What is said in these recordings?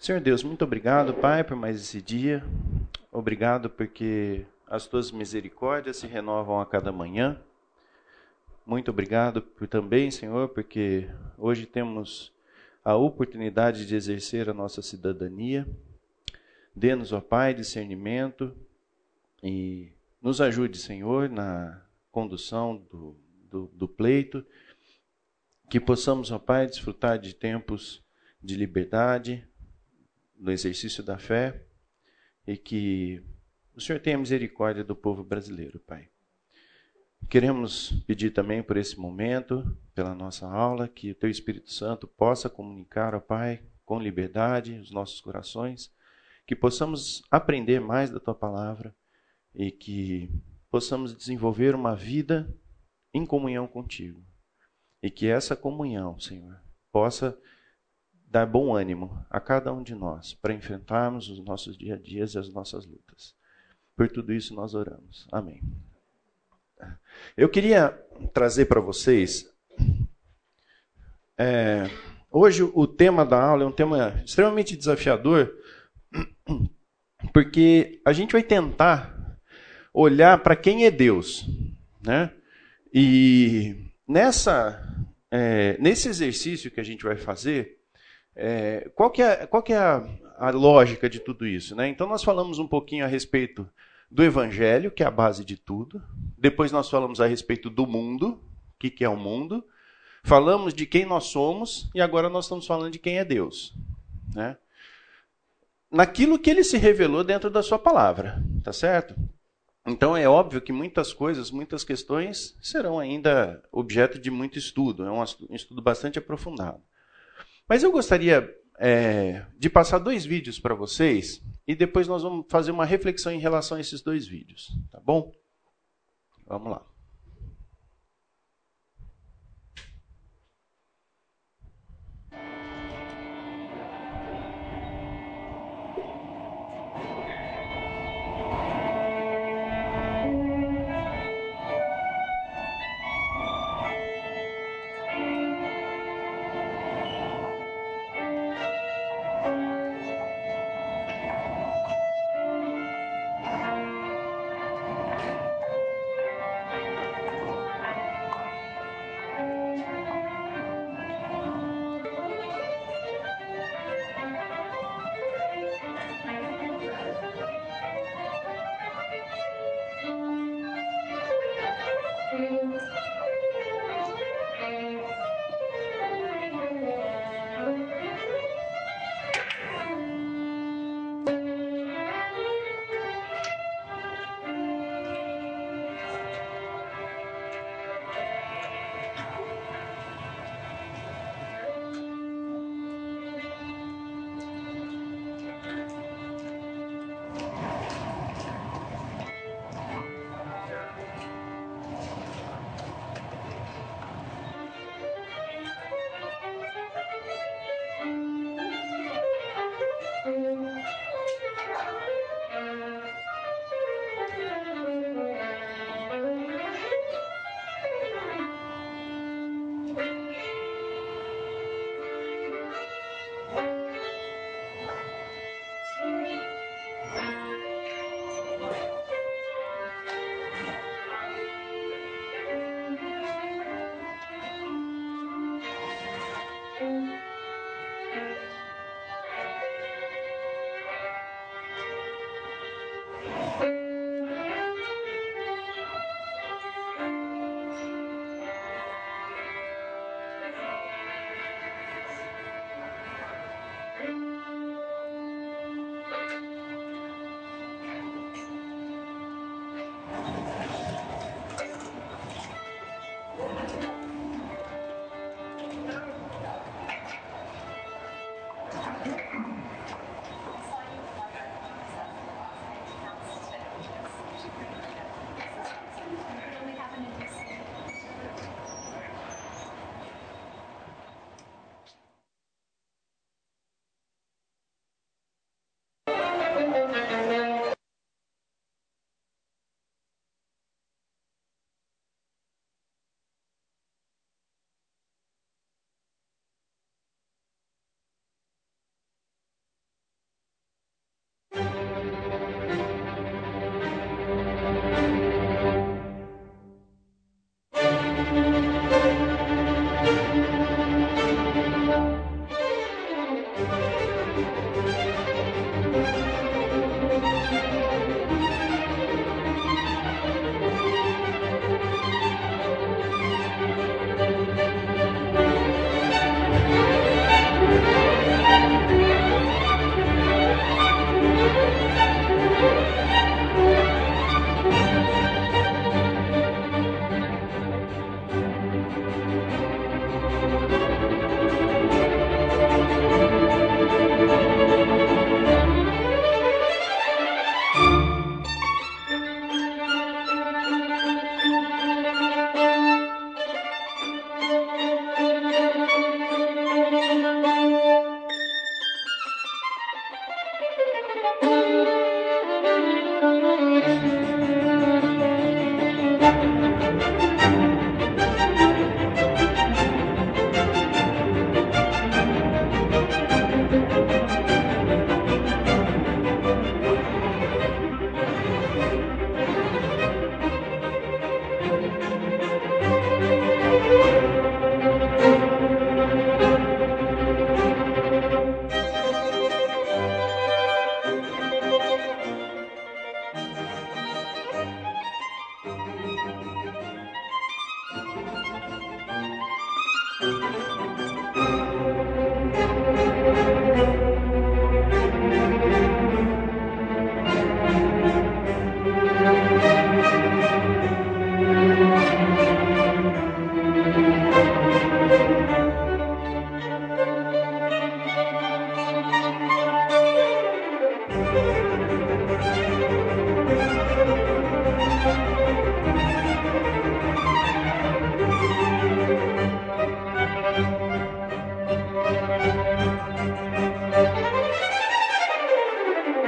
Senhor Deus, muito obrigado, Pai, por mais esse dia. Obrigado porque as tuas misericórdias se renovam a cada manhã. Muito obrigado por também, Senhor, porque hoje temos a oportunidade de exercer a nossa cidadania. Dê-nos, ó Pai, discernimento e nos ajude, Senhor, na condução do, do, do pleito. Que possamos, ó Pai, desfrutar de tempos de liberdade, no exercício da fé e que o Senhor tenha misericórdia do povo brasileiro, Pai. Queremos pedir também por esse momento, pela nossa aula, que o Teu Espírito Santo possa comunicar ao Pai com liberdade os nossos corações, que possamos aprender mais da Tua palavra e que possamos desenvolver uma vida em comunhão contigo. E que essa comunhão, Senhor, possa dar bom ânimo a cada um de nós para enfrentarmos os nossos dia a dias e as nossas lutas. Por tudo isso nós oramos. Amém. Eu queria trazer para vocês. É, hoje o tema da aula é um tema extremamente desafiador, porque a gente vai tentar olhar para quem é Deus, né? E nessa é, nesse exercício que a gente vai fazer, é, qual que é, qual que é a, a, lógica de tudo isso? Né? Então, nós falamos um pouquinho a respeito do Evangelho, que é a base de tudo. Depois, nós falamos a respeito do mundo, o que, que é o mundo. Falamos de quem nós somos e agora nós estamos falando de quem é Deus. Né? Naquilo que ele se revelou dentro da sua palavra, tá certo? Então é óbvio que muitas coisas, muitas questões serão ainda objeto de muito estudo, é um estudo bastante aprofundado. Mas eu gostaria é, de passar dois vídeos para vocês e depois nós vamos fazer uma reflexão em relação a esses dois vídeos, tá bom? Vamos lá.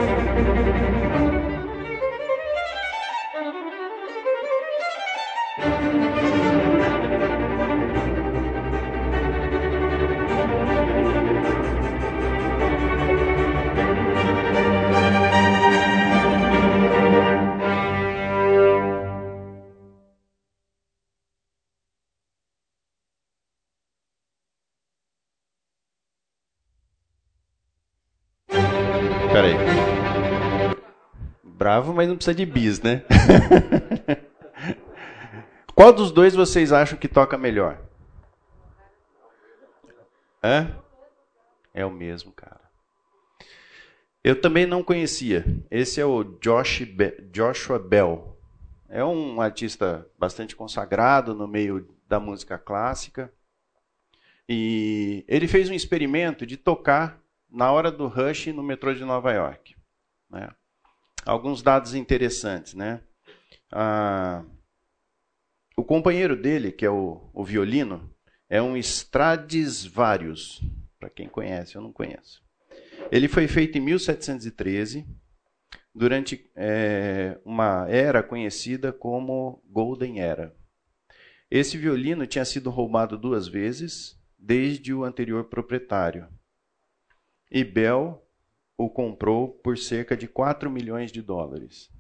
Música Bravo, mas não precisa de bis, né? Qual dos dois vocês acham que toca melhor? Hã? É o mesmo, cara. Eu também não conhecia. Esse é o Josh Be Joshua Bell. É um artista bastante consagrado no meio da música clássica. E ele fez um experimento de tocar na hora do rush no metrô de Nova York. Né? Alguns dados interessantes. Né? Ah, o companheiro dele, que é o, o violino, é um Stradivarius. Para quem conhece, eu não conheço. Ele foi feito em 1713, durante é, uma era conhecida como Golden Era. Esse violino tinha sido roubado duas vezes desde o anterior proprietário. E Bell o comprou por cerca de 4 milhões de dólares.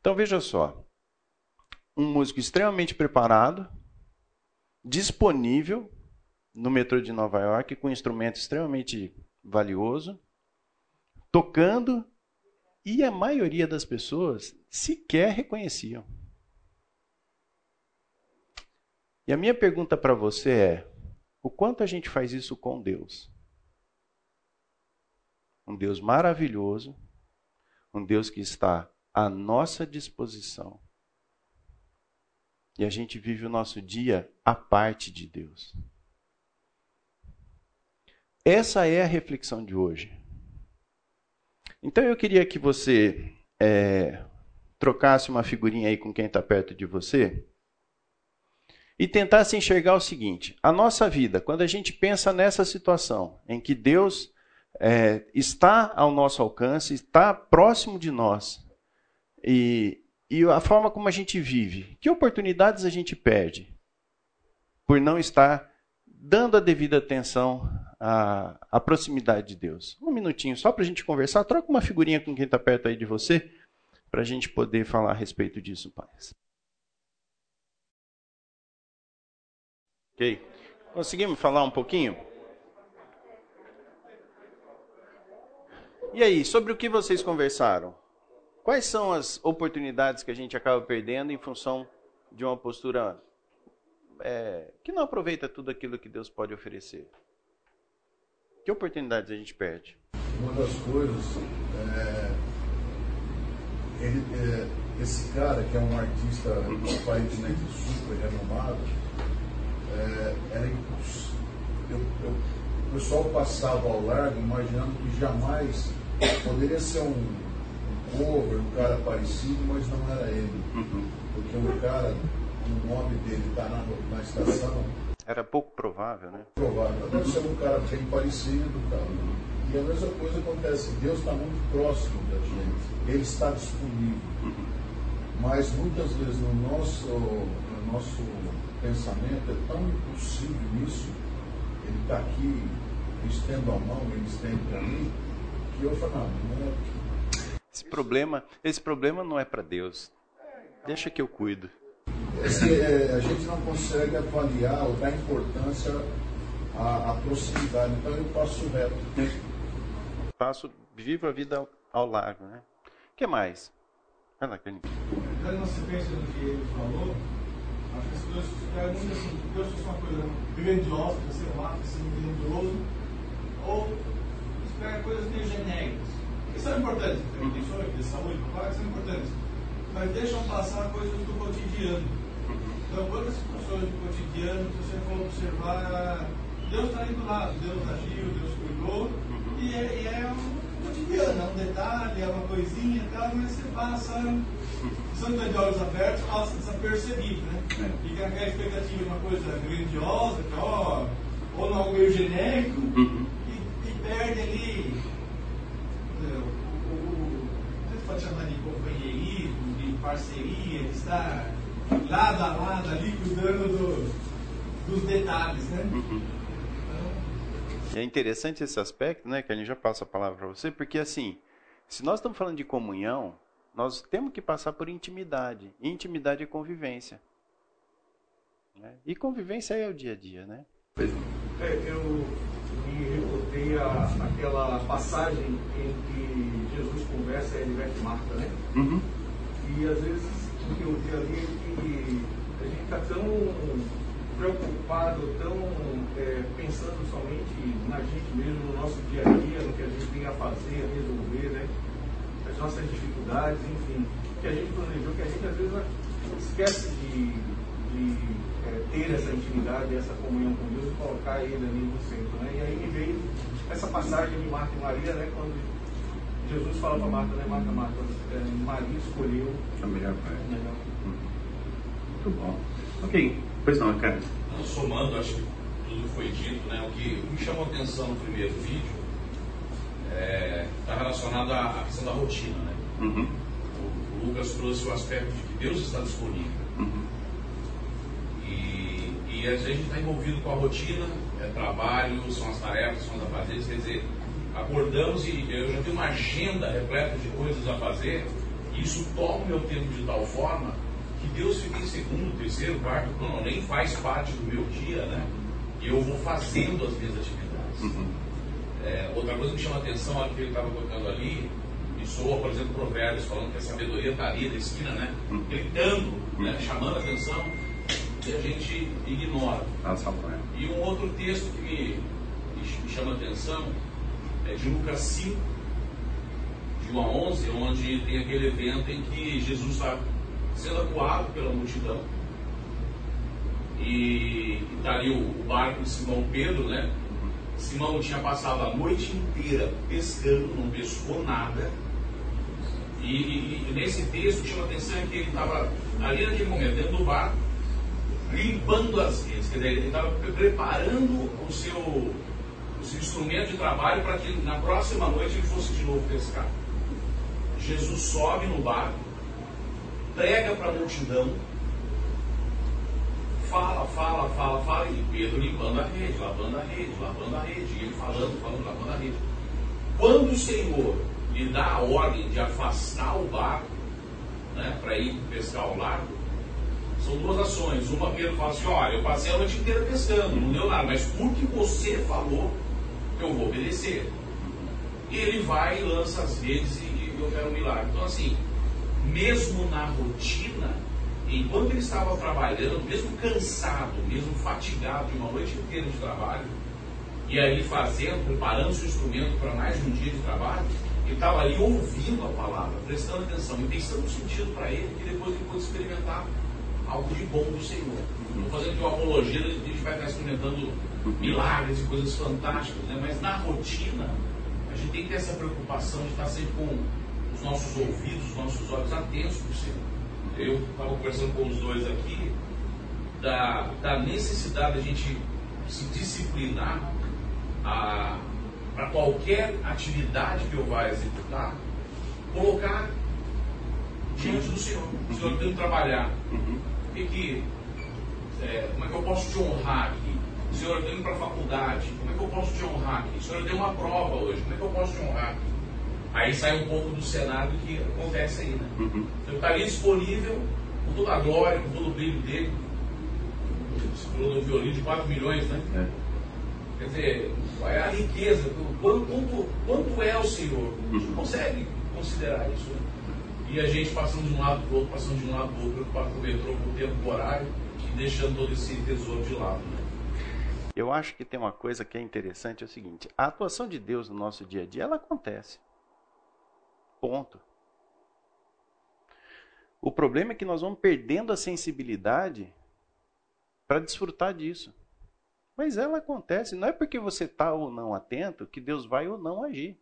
Então veja só, um músico extremamente preparado, disponível no metrô de Nova York com um instrumento extremamente valioso, tocando e a maioria das pessoas sequer reconheciam. E a minha pergunta para você é: o quanto a gente faz isso com Deus? Um Deus maravilhoso, um Deus que está à nossa disposição. E a gente vive o nosso dia à parte de Deus. Essa é a reflexão de hoje. Então eu queria que você é, trocasse uma figurinha aí com quem está perto de você e tentasse enxergar o seguinte: a nossa vida, quando a gente pensa nessa situação em que Deus é, está ao nosso alcance, está próximo de nós, e, e a forma como a gente vive, que oportunidades a gente perde por não estar dando a devida atenção à, à proximidade de Deus? Um minutinho só para a gente conversar, troca uma figurinha com quem está perto aí de você, para a gente poder falar a respeito disso, Pai. Ok. Conseguimos falar um pouquinho? E aí, sobre o que vocês conversaram? Quais são as oportunidades que a gente acaba perdendo em função de uma postura é, que não aproveita tudo aquilo que Deus pode oferecer? Que oportunidades a gente perde? Uma das coisas, é, ele, é, esse cara que é um artista aparentemente super renomado, é, era. Eu, eu, o pessoal passava ao largo imaginando que jamais poderia ser um, um cover, um cara parecido, mas não era ele. Uhum. Porque o cara, o nome dele está na, na estação. Era pouco provável, né? Provável. Deve ser um cara bem parecido. E a mesma coisa acontece. Deus está muito próximo da gente. Ele está disponível. Uhum. Mas muitas vezes no nosso, no nosso pensamento é tão impossível isso. Ele está aqui, estendo a mão, ele estende para mim, que eu falo, não, não é. Esse problema, esse problema não é para Deus. Deixa que eu cuido. Esse, é, a gente não consegue avaliar ou dar importância à, à proximidade. Então eu passo reto. Passo, vivo a vida ao, ao largo, né? O que mais? Vai lá, Dando uma sequência do que ele falou, acho que as pessoas ficaram muito assim, Deus fosse uma coisa grandiosa, sei lá, assim, grandioso, ou espera coisas meio genéricas. Que são importantes, tem questões de saúde, claro que são importantes, mas deixam passar coisas do cotidiano. Então, quantas situações do cotidiano, se você for observar, Deus está aí do lado, Deus agiu, Deus cuidou, e é, e é um cotidiano, é um detalhe, é uma coisinha e tal, mas você passa, você não de olhos abertos, passa desapercebido, né? É. Fica aquela expectativa de uma coisa grandiosa, que, ó, ou algo meio genérico, uhum. Perde ali, o, o, você pode chamar de companheirismo, de parceria, de estar lado a lado ali, cuidando do, dos detalhes, né? Uhum. É interessante esse aspecto, né, que a gente já passa a palavra para você, porque assim, se nós estamos falando de comunhão, nós temos que passar por intimidade. Intimidade é convivência. Né? E convivência é o dia a dia, né? É, eu me revoltei tem a, aquela passagem em que Jesus conversa e vai Marta, né? Uhum. E às vezes o que eu vi ali é que a gente está tão preocupado, tão é, pensando somente na gente mesmo, no nosso dia a dia, no que a gente tem a fazer, a resolver, né? As nossas dificuldades, enfim, que a gente planejou, que a gente às vezes esquece de, ter essa intimidade, essa comunhão com Deus e colocar Ele ali no centro, né? E aí me veio essa passagem de Marta e Maria, né? Quando Jesus fala para Marta, né? Marta, Marta, é, Maria escolheu a melhor parte. Melhor. Muito bom. Ok, pois não, cara. Somando, acho que tudo foi dito, né? O que me chamou a atenção no primeiro vídeo está é, tá relacionado à questão da rotina, né? Uhum. O, o, Lucas trouxe o aspecto de que Deus está disponível. Uhum. E, a gente está envolvido com a rotina, é trabalho, são as tarefas, são os afazeres, quer dizer, acordamos e eu já tenho uma agenda repleta de coisas a fazer, e isso toma o meu tempo de tal forma que Deus fica em segundo, terceiro, quarto plano, nem faz parte do meu dia, né? E eu vou fazendo as minhas atividades. Uhum. É, outra coisa que me chama a atenção é que ele estava colocando ali, e soa, por exemplo, provérbios, falando que a sabedoria está ali na esquina, né? Uhum. Gritando, né? chamando a atenção, e a gente ignora. E um outro texto que me, me chama a atenção é de Lucas 5, de 1 a 11, onde tem aquele evento em que Jesus está sendo acuado pela multidão. E está ali o, o, barco de Simão Pedro, né? Simão tinha passado a noite inteira pescando, não pescou nada. E, e, e nesse texto chama a atenção que ele estava ali naquele momento, dentro do barco, limpando as redes, quer dizer, ele estava preparando o seu, o seu instrumento de trabalho para que na próxima noite ele fosse de novo pescar. Jesus sobe no barco, prega para a multidão, fala, fala, fala, fala, e Pedro limpando a rede, lavando a rede, lavando a rede, e ele falando, falando, lavando a rede. Quando o Senhor lhe dá a ordem de afastar o barco, né, para ir pescar ao largo, são duas ações. Uma, Pedro fala assim: olha, eu passei a noite inteira pescando, não deu nada, mas porque você falou, eu vou obedecer. E ele vai e lança as redes e eu quero um milagre. Então, assim, mesmo na rotina, enquanto ele estava trabalhando, mesmo cansado, mesmo fatigado de uma noite inteira de trabalho, e aí fazendo, preparando seu instrumento para mais um dia de trabalho, ele estava ali ouvindo a palavra, prestando atenção e pensando sentido para ele, que depois ele pôde experimentar algo de bom do Senhor. Estou fazendo uma apologia, a gente vai estar experimentando milagres e coisas fantásticas, né? mas na rotina, a gente tem que ter essa preocupação de estar sempre com os nossos ouvidos, os nossos olhos atentos para o Senhor. Eu estava conversando com os dois aqui da, da necessidade da gente se disciplinar para qualquer atividade que eu vá executar, colocar diante do Senhor. Senhor, tenho que trabalhar. Uhum. Que, que, é, como é que eu posso te honrar aqui? Senhor, eu tenho que ir para a faculdade. Como é que eu posso te honrar aqui? Senhor, eu tenho uma prova hoje. Como é que eu posso te honrar aqui? Aí sai um pouco do cenário que acontece aí, né? Uhum. Então estaria disponível com toda a glória, com todo o brilho dele. Você falou do violino de 4 milhões, né? É. Quer dizer, qual é a riqueza? Quanto, quanto, quanto é o Senhor? Gente não consegue considerar isso. Né? E a gente passando de um lado para o outro, passando de um lado para o outro, preocupado com o metrô, com o tempo horário e deixando todo esse tesouro de lado. Né? Eu acho que tem uma coisa que é interessante, é o seguinte, a atuação de Deus no nosso dia a dia, ela acontece. Ponto. O problema é que nós vamos perdendo a sensibilidade para desfrutar disso. Mas ela acontece, não é porque você está ou não atento que Deus vai ou não agir.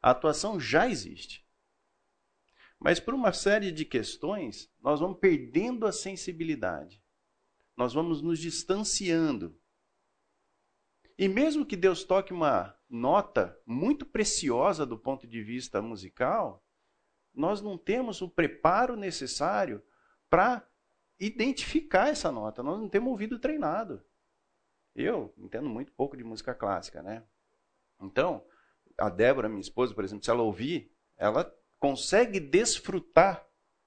A atuação já existe. Mas por uma série de questões, nós vamos perdendo a sensibilidade. Nós vamos nos distanciando. E mesmo que Deus toque uma nota muito preciosa do ponto de vista musical, nós não temos o preparo necessário para identificar essa nota. Nós não temos ouvido treinado. Eu entendo muito pouco de música clássica, né? Então, a Débora, minha esposa, por exemplo, se ela ouvir, ela consegue desfrutar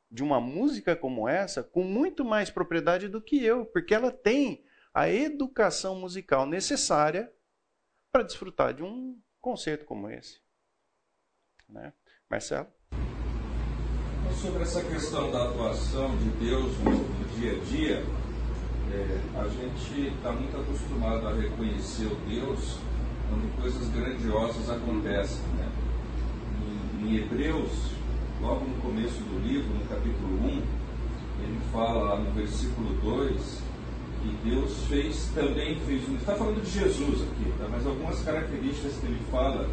de uma música como essa com muito mais propriedade do que eu, porque ela tem a educação musical necessária para desfrutar de um concerto como esse. Né? Marcelo? Sobre essa questão da atuação de Deus no, no dia a dia, é, a gente está muito acostumado a reconhecer o Deus quando coisas grandiosas acontecem. Né? Em, Hebreus, logo no começo do livro, no capítulo 1, ele fala lá no versículo 2 que Deus fez, também fez, está falando de Jesus aqui, tá? mas algumas características que ele fala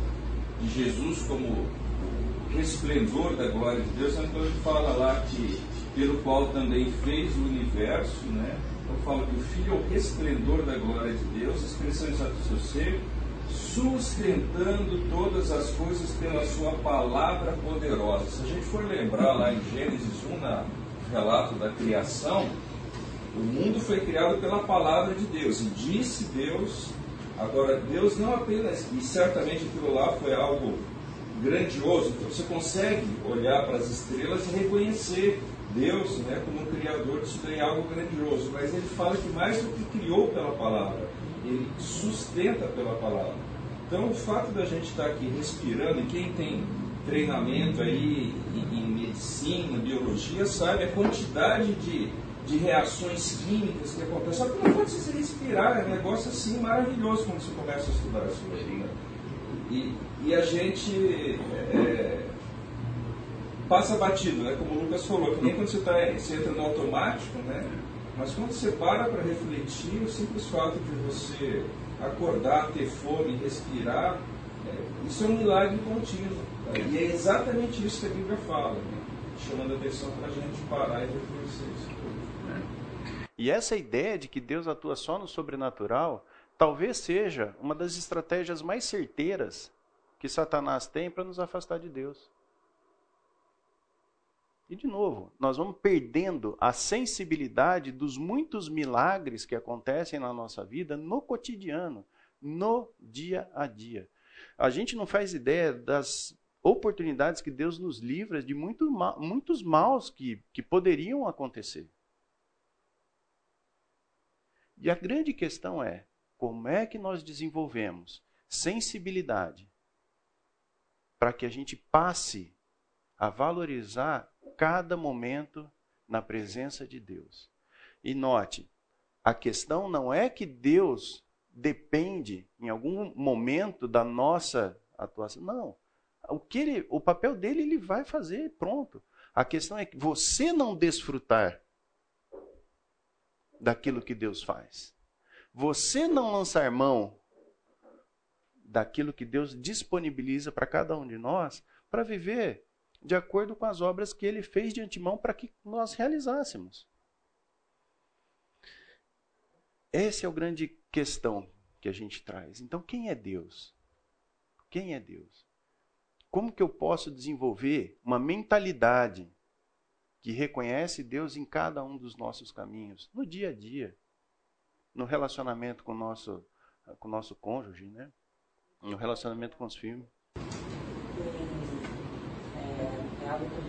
de Jesus como resplendor da glória de Deus, então ele fala lá que pelo qual também fez o universo, né? Então fala que o Filho é o resplendor da glória de Deus, expressão exata do seu ser, sustentando todas as coisas pela sua palavra poderosa. Se a gente for lembrar lá em Gênesis 1, no relato da criação, o mundo foi criado pela palavra de Deus. E disse Deus, agora Deus não apenas, e certamente aquilo lá foi algo grandioso, então você consegue olhar para as estrelas e reconhecer Deus né, como um criador disso daí é algo grandioso, mas ele fala que mais do que criou pela palavra, ele sustenta pela palavra. Então o fato da gente estar aqui respirando, e quem tem treinamento aí em, em medicina, biologia, sabe a quantidade de de reações químicas que acontecem. Só que não pode se respirar, é um negócio assim maravilhoso quando você começa a estudar aí. Né? E, e a gente é, passa batido, né? como o Lucas falou, que nem quando você, tá, você entra no automático, né? mas quando você para para refletir, o simples fato de você acordar, ter fome, respirar, é, isso é um milagre contínuo. Tá? E é exatamente isso que a Bíblia fala, né? chamando a atenção para a gente parar e reconhecer isso. E essa ideia de que Deus atua só no sobrenatural, talvez seja uma das estratégias mais certeiras que Satanás tem para nos afastar de Deus. E de novo, nós vamos perdendo a sensibilidade dos muitos milagres que acontecem na nossa vida no cotidiano, no dia a dia. A gente não faz ideia das oportunidades que Deus nos livra de muito, muitos maus que, que poderiam acontecer. E a grande questão é: como é que nós desenvolvemos sensibilidade para que a gente passe a valorizar cada momento na presença de Deus? E note, a questão não é que Deus depende em algum momento da nossa atuação. Não. O que ele, o papel dele ele vai fazer, pronto. A questão é que você não desfrutar daquilo que Deus faz. Você não lançar mão daquilo que Deus disponibiliza para cada um de nós para viver de acordo com as obras que ele fez de antemão para que nós realizássemos. Essa é a grande questão que a gente traz. Então, quem é Deus? Quem é Deus? Como que eu posso desenvolver uma mentalidade que reconhece Deus em cada um dos nossos caminhos, no dia a dia, no relacionamento com o nosso, com o nosso cônjuge, né? no relacionamento com os filhos. Estou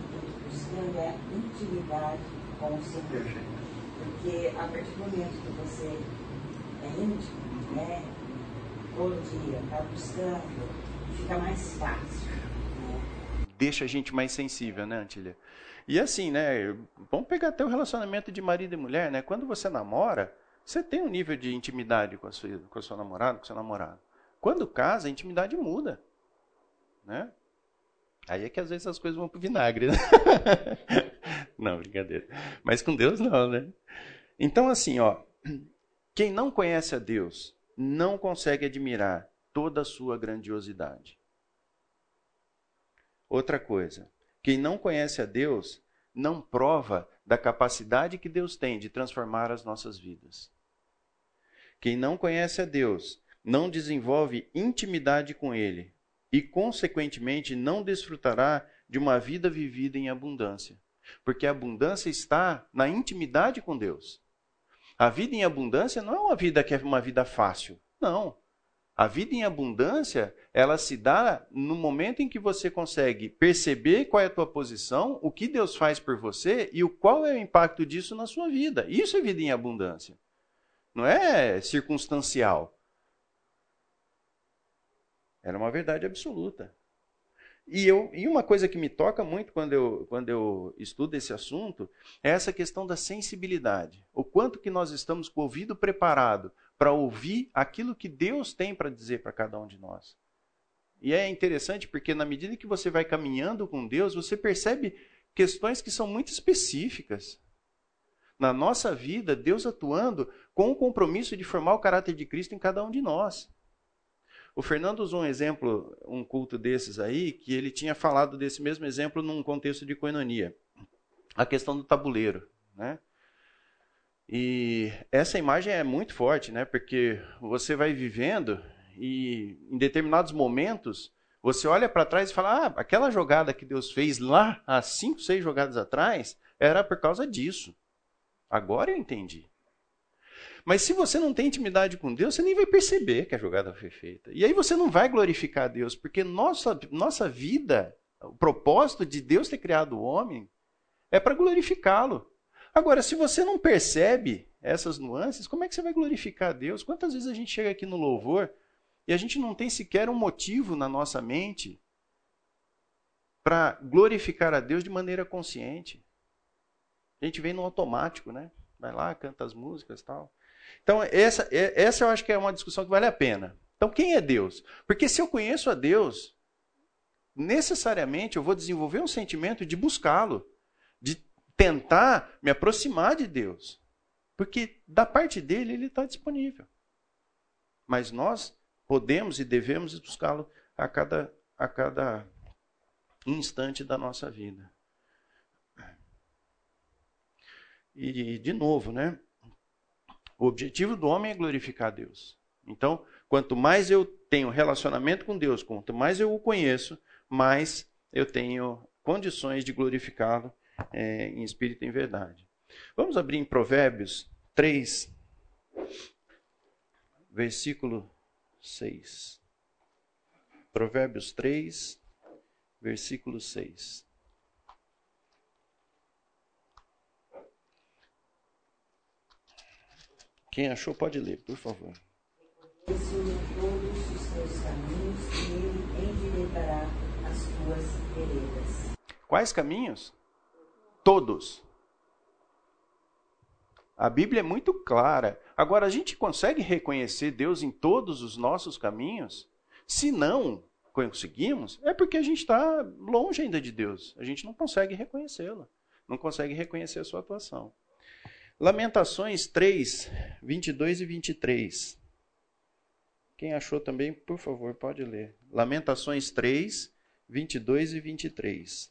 buscando é intimidade com o Senhor. Porque a partir do momento que você é íntimo, né, todo dia, está buscando, fica mais fácil. Né? Deixa a gente mais sensível, né, Antília? E assim, né? Vamos pegar até o relacionamento de marido e mulher, né? Quando você namora, você tem um nível de intimidade com a sua, com a sua namorada, com o seu namorado. Quando casa, a intimidade muda, né? Aí é que às vezes as coisas vão pro vinagre, né? não, brincadeira. Mas com Deus não, né? Então assim, ó, quem não conhece a Deus não consegue admirar toda a sua grandiosidade. Outra coisa, quem não conhece a Deus não prova da capacidade que Deus tem de transformar as nossas vidas. Quem não conhece a Deus não desenvolve intimidade com Ele e, consequentemente, não desfrutará de uma vida vivida em abundância. Porque a abundância está na intimidade com Deus. A vida em abundância não é uma vida que é uma vida fácil. Não. A vida em abundância, ela se dá no momento em que você consegue perceber qual é a tua posição, o que Deus faz por você e o qual é o impacto disso na sua vida. Isso é vida em abundância. Não é circunstancial. Ela é uma verdade absoluta. E, eu, e uma coisa que me toca muito quando eu, quando eu estudo esse assunto é essa questão da sensibilidade. O quanto que nós estamos com o ouvido preparado para ouvir aquilo que Deus tem para dizer para cada um de nós. E é interessante porque na medida que você vai caminhando com Deus, você percebe questões que são muito específicas. Na nossa vida, Deus atuando com o compromisso de formar o caráter de Cristo em cada um de nós. O Fernando usou um exemplo, um culto desses aí, que ele tinha falado desse mesmo exemplo num contexto de coinonia. A questão do tabuleiro, né? E essa imagem é muito forte, né? Porque você vai vivendo e em determinados momentos você olha para trás e fala: ah, aquela jogada que Deus fez lá há cinco, seis jogadas atrás era por causa disso. Agora eu entendi. Mas se você não tem intimidade com Deus, você nem vai perceber que a jogada foi feita. E aí você não vai glorificar Deus, porque nossa, nossa vida, o propósito de Deus ter criado o homem é para glorificá-lo. Agora, se você não percebe essas nuances, como é que você vai glorificar Deus? Quantas vezes a gente chega aqui no louvor e a gente não tem sequer um motivo na nossa mente para glorificar a Deus de maneira consciente? A gente vem no automático, né? Vai lá, canta as músicas tal. Então, essa, essa eu acho que é uma discussão que vale a pena. Então, quem é Deus? Porque se eu conheço a Deus, necessariamente eu vou desenvolver um sentimento de buscá-lo, de tentar me aproximar de Deus. Porque da parte dele, ele está disponível. Mas nós podemos e devemos buscá-lo a cada, a cada instante da nossa vida. E, de novo, né? O objetivo do homem é glorificar a Deus. Então, quanto mais eu tenho relacionamento com Deus, quanto mais eu o conheço, mais eu tenho condições de glorificá-lo é, em espírito e em verdade. Vamos abrir em Provérbios 3, versículo 6. Provérbios 3, versículo 6. Quem achou pode ler, por favor. Ensina todos os teus caminhos e ele endireitará as tuas veredas. Quais caminhos? Todos. A Bíblia é muito clara. Agora, a gente consegue reconhecer Deus em todos os nossos caminhos? Se não conseguimos, é porque a gente está longe ainda de Deus. A gente não consegue reconhecê-lo. Não consegue reconhecer a sua atuação. Lamentações 3, 22 e 23. Quem achou também, por favor, pode ler. Lamentações 3, 22 e 23.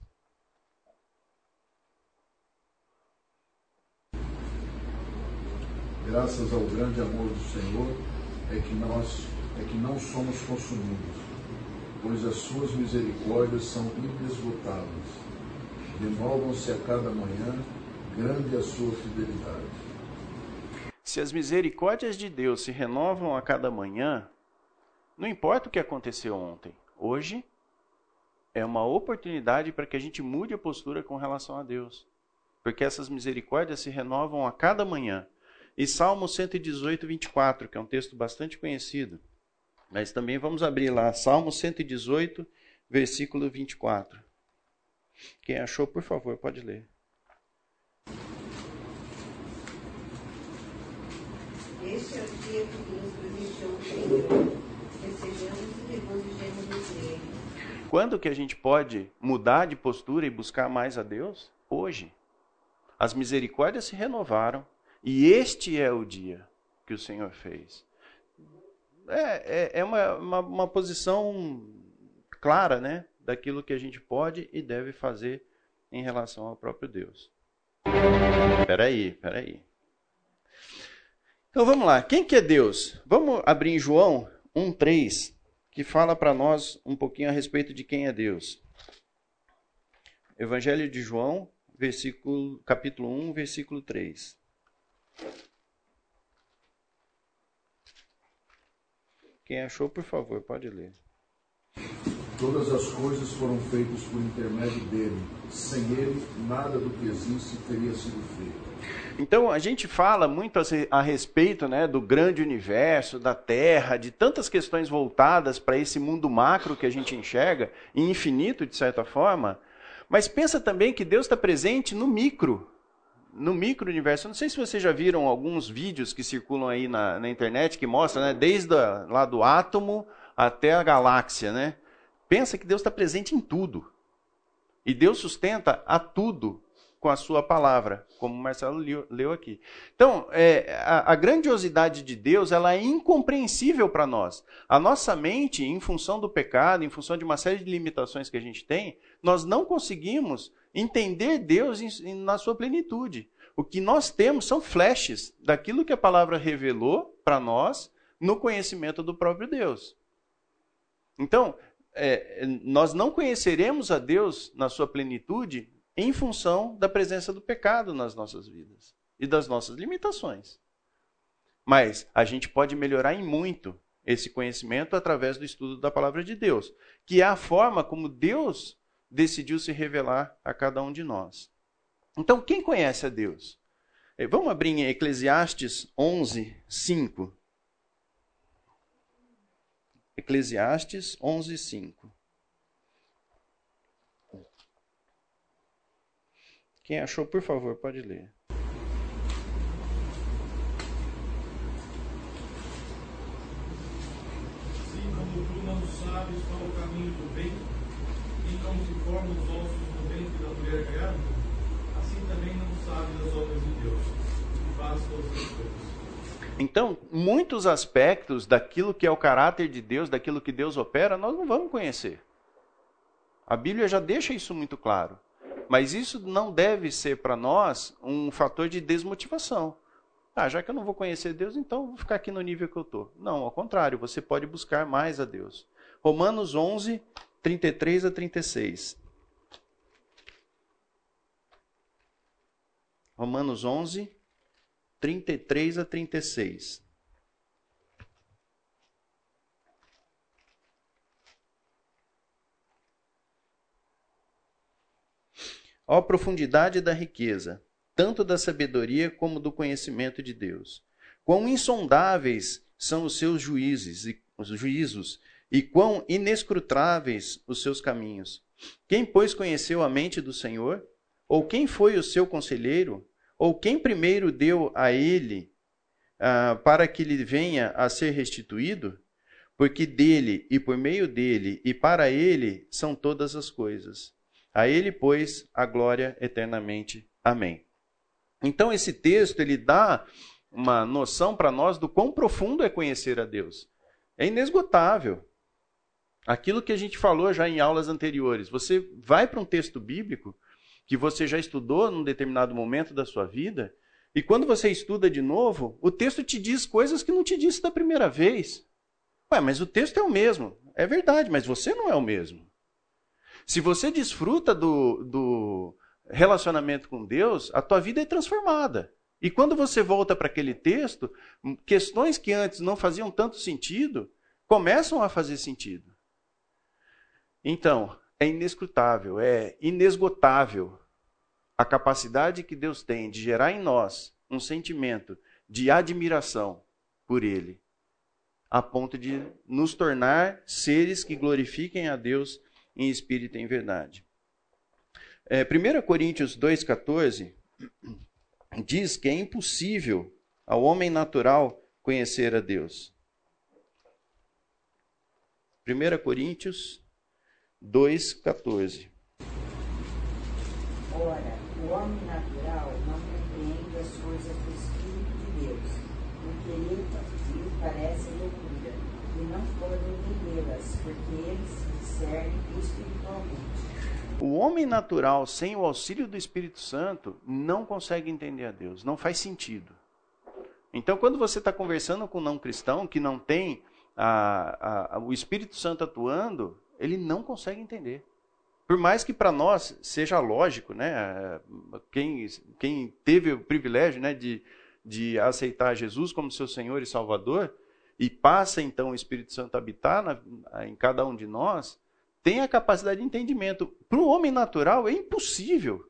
Graças ao grande amor do Senhor é que nós é que não somos consumidos, pois as suas misericórdias são inesgotáveis. Renovam-se a cada manhã grande a sua fidelidade. Se as misericórdias de Deus se renovam a cada manhã, não importa o que aconteceu ontem, hoje é uma oportunidade para que a gente mude a postura com relação a Deus. Porque essas misericórdias se renovam a cada manhã. E Salmo 118, 24, que é um texto bastante conhecido. Mas também vamos abrir lá, Salmo 118, versículo 24. Quem achou, por favor, pode ler. Este é o dia que Deus prometeu o Senhor. Recebemos e regozijemos nele. Quando que a gente pode mudar de postura e buscar mais a Deus? Hoje. As misericórdias se renovaram e este é o dia que o Senhor fez. É, é, é uma, uma, uma posição clara, né? Daquilo que a gente pode e deve fazer em relação ao próprio Deus. Peraí, peraí. Então vamos lá. Quem que é Deus? Vamos abrir em João 1:3, que fala para nós um pouquinho a respeito de quem é Deus. Evangelho de João, versículo, capítulo 1, versículo 3. Quem achou, por favor, pode ler. Todas as coisas foram feitas por intermédio dele. Sem ele, nada do que existe teria sido feito. Então, a gente fala muito a respeito né, do grande universo, da Terra, de tantas questões voltadas para esse mundo macro que a gente enxerga, e infinito de certa forma, mas pensa também que Deus está presente no micro, no micro-universo. Não sei se vocês já viram alguns vídeos que circulam aí na, na internet que mostram, né, desde a, lá do átomo até a galáxia, né? Pensa que Deus está presente em tudo. E Deus sustenta a tudo com a sua palavra, como o Marcelo leu aqui. Então, é, a, a, grandiosidade de Deus ela é incompreensível para nós. A nossa mente, em função do pecado, em função de uma série de limitações que a gente tem, nós não conseguimos entender Deus em, na sua plenitude. O que nós temos são flashes daquilo que a palavra revelou para nós no conhecimento do próprio Deus. Então, é, nós não conheceremos a Deus na sua plenitude em função da presença do pecado nas nossas vidas e das nossas limitações. Mas a gente pode melhorar em muito esse conhecimento através do estudo da palavra de Deus, que é a forma como Deus decidiu se revelar a cada um de nós. Então, quem conhece a Deus? Eh, vamos abrir em Eclesiastes 11, 5. Eclesiastes 11, 5. Quem achou, por favor, pode ler. Como tu não sabes qual o caminho do bem como se formam os ossos no ventre da mulher grávida, assim também não sabe das obras de Deus, que faz todas as coisas. Então, muitos aspectos daquilo que é o caráter de Deus, daquilo que Deus opera, nós não vamos conhecer. A Bíblia já deixa isso muito claro. Mas isso não deve ser para nós um fator de desmotivação. Ah, já que eu não vou conhecer Deus, então vou ficar aqui no nível que eu estou. Não, ao contrário, você pode buscar mais a Deus. Romanos 11, 33 a 36. Romanos 11, 33 a 36. Ó profundidade da riqueza, tanto da sabedoria como do conhecimento de Deus. Quão insondáveis são os seus juízes e os juízos e quão inescrutáveis os seus caminhos. Quem, pois, conheceu a mente do Senhor? Ou quem foi o seu conselheiro? Ou quem primeiro deu a ele uh, para que lhe venha a ser restituído? Porque dele e por meio dele e para ele são todas as coisas. A ele, pois, a glória eternamente. Amém. Então esse texto ele dá uma noção para nós do quão profundo é conhecer a Deus. É inesgotável. Aquilo que a gente falou já em aulas anteriores, você vai para um texto bíblico que você já estudou num determinado momento da sua vida, e quando você estuda de novo, o texto te diz coisas que não te disse da primeira vez. Ué, mas o texto é o mesmo. É verdade, mas você não é o mesmo. Se você desfruta do, do relacionamento com Deus, a tua vida é transformada. E quando você volta para aquele texto, questões que antes não faziam tanto sentido começam a fazer sentido. Então, é inescrutável, é inesgotável a capacidade que Deus tem de gerar em nós um sentimento de admiração por Ele, a ponto de nos tornar seres que glorifiquem a Deus em espírito e em verdade. É, 1 Coríntios 2,14 diz que é impossível ao homem natural conhecer a Deus. 1 Coríntios 2,14. Ora, o homem natural não compreende as coisas do Espírito de Deus, porque lhe, parece loucura, e não pode entendê-las, porque eles se discernem espiritualmente. O homem natural, sem o auxílio do Espírito Santo, não consegue entender a Deus, não faz sentido. Então, quando você está conversando com um não cristão que não tem a, a, o Espírito Santo atuando, ele não consegue entender. Por mais que para nós seja lógico, né? Quem, quem teve o privilégio né, de, de aceitar Jesus como seu Senhor e Salvador, e passa então o Espírito Santo a habitar na, em cada um de nós, tem a capacidade de entendimento. Para o homem natural é impossível.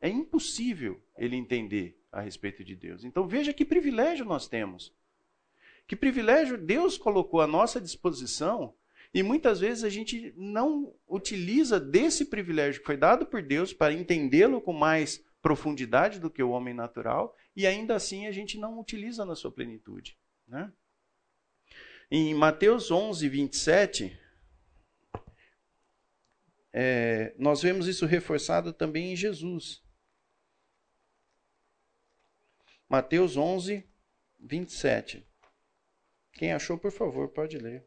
É impossível ele entender a respeito de Deus. Então veja que privilégio nós temos. Que privilégio Deus colocou à nossa disposição e muitas vezes a gente não utiliza desse privilégio que foi dado por Deus para entendê-lo com mais profundidade do que o homem natural e ainda assim a gente não utiliza na sua plenitude. Né? Em Mateus 11, 27, é, nós vemos isso reforçado também em Jesus. Mateus 11, 27. Quem achou, por favor, pode ler.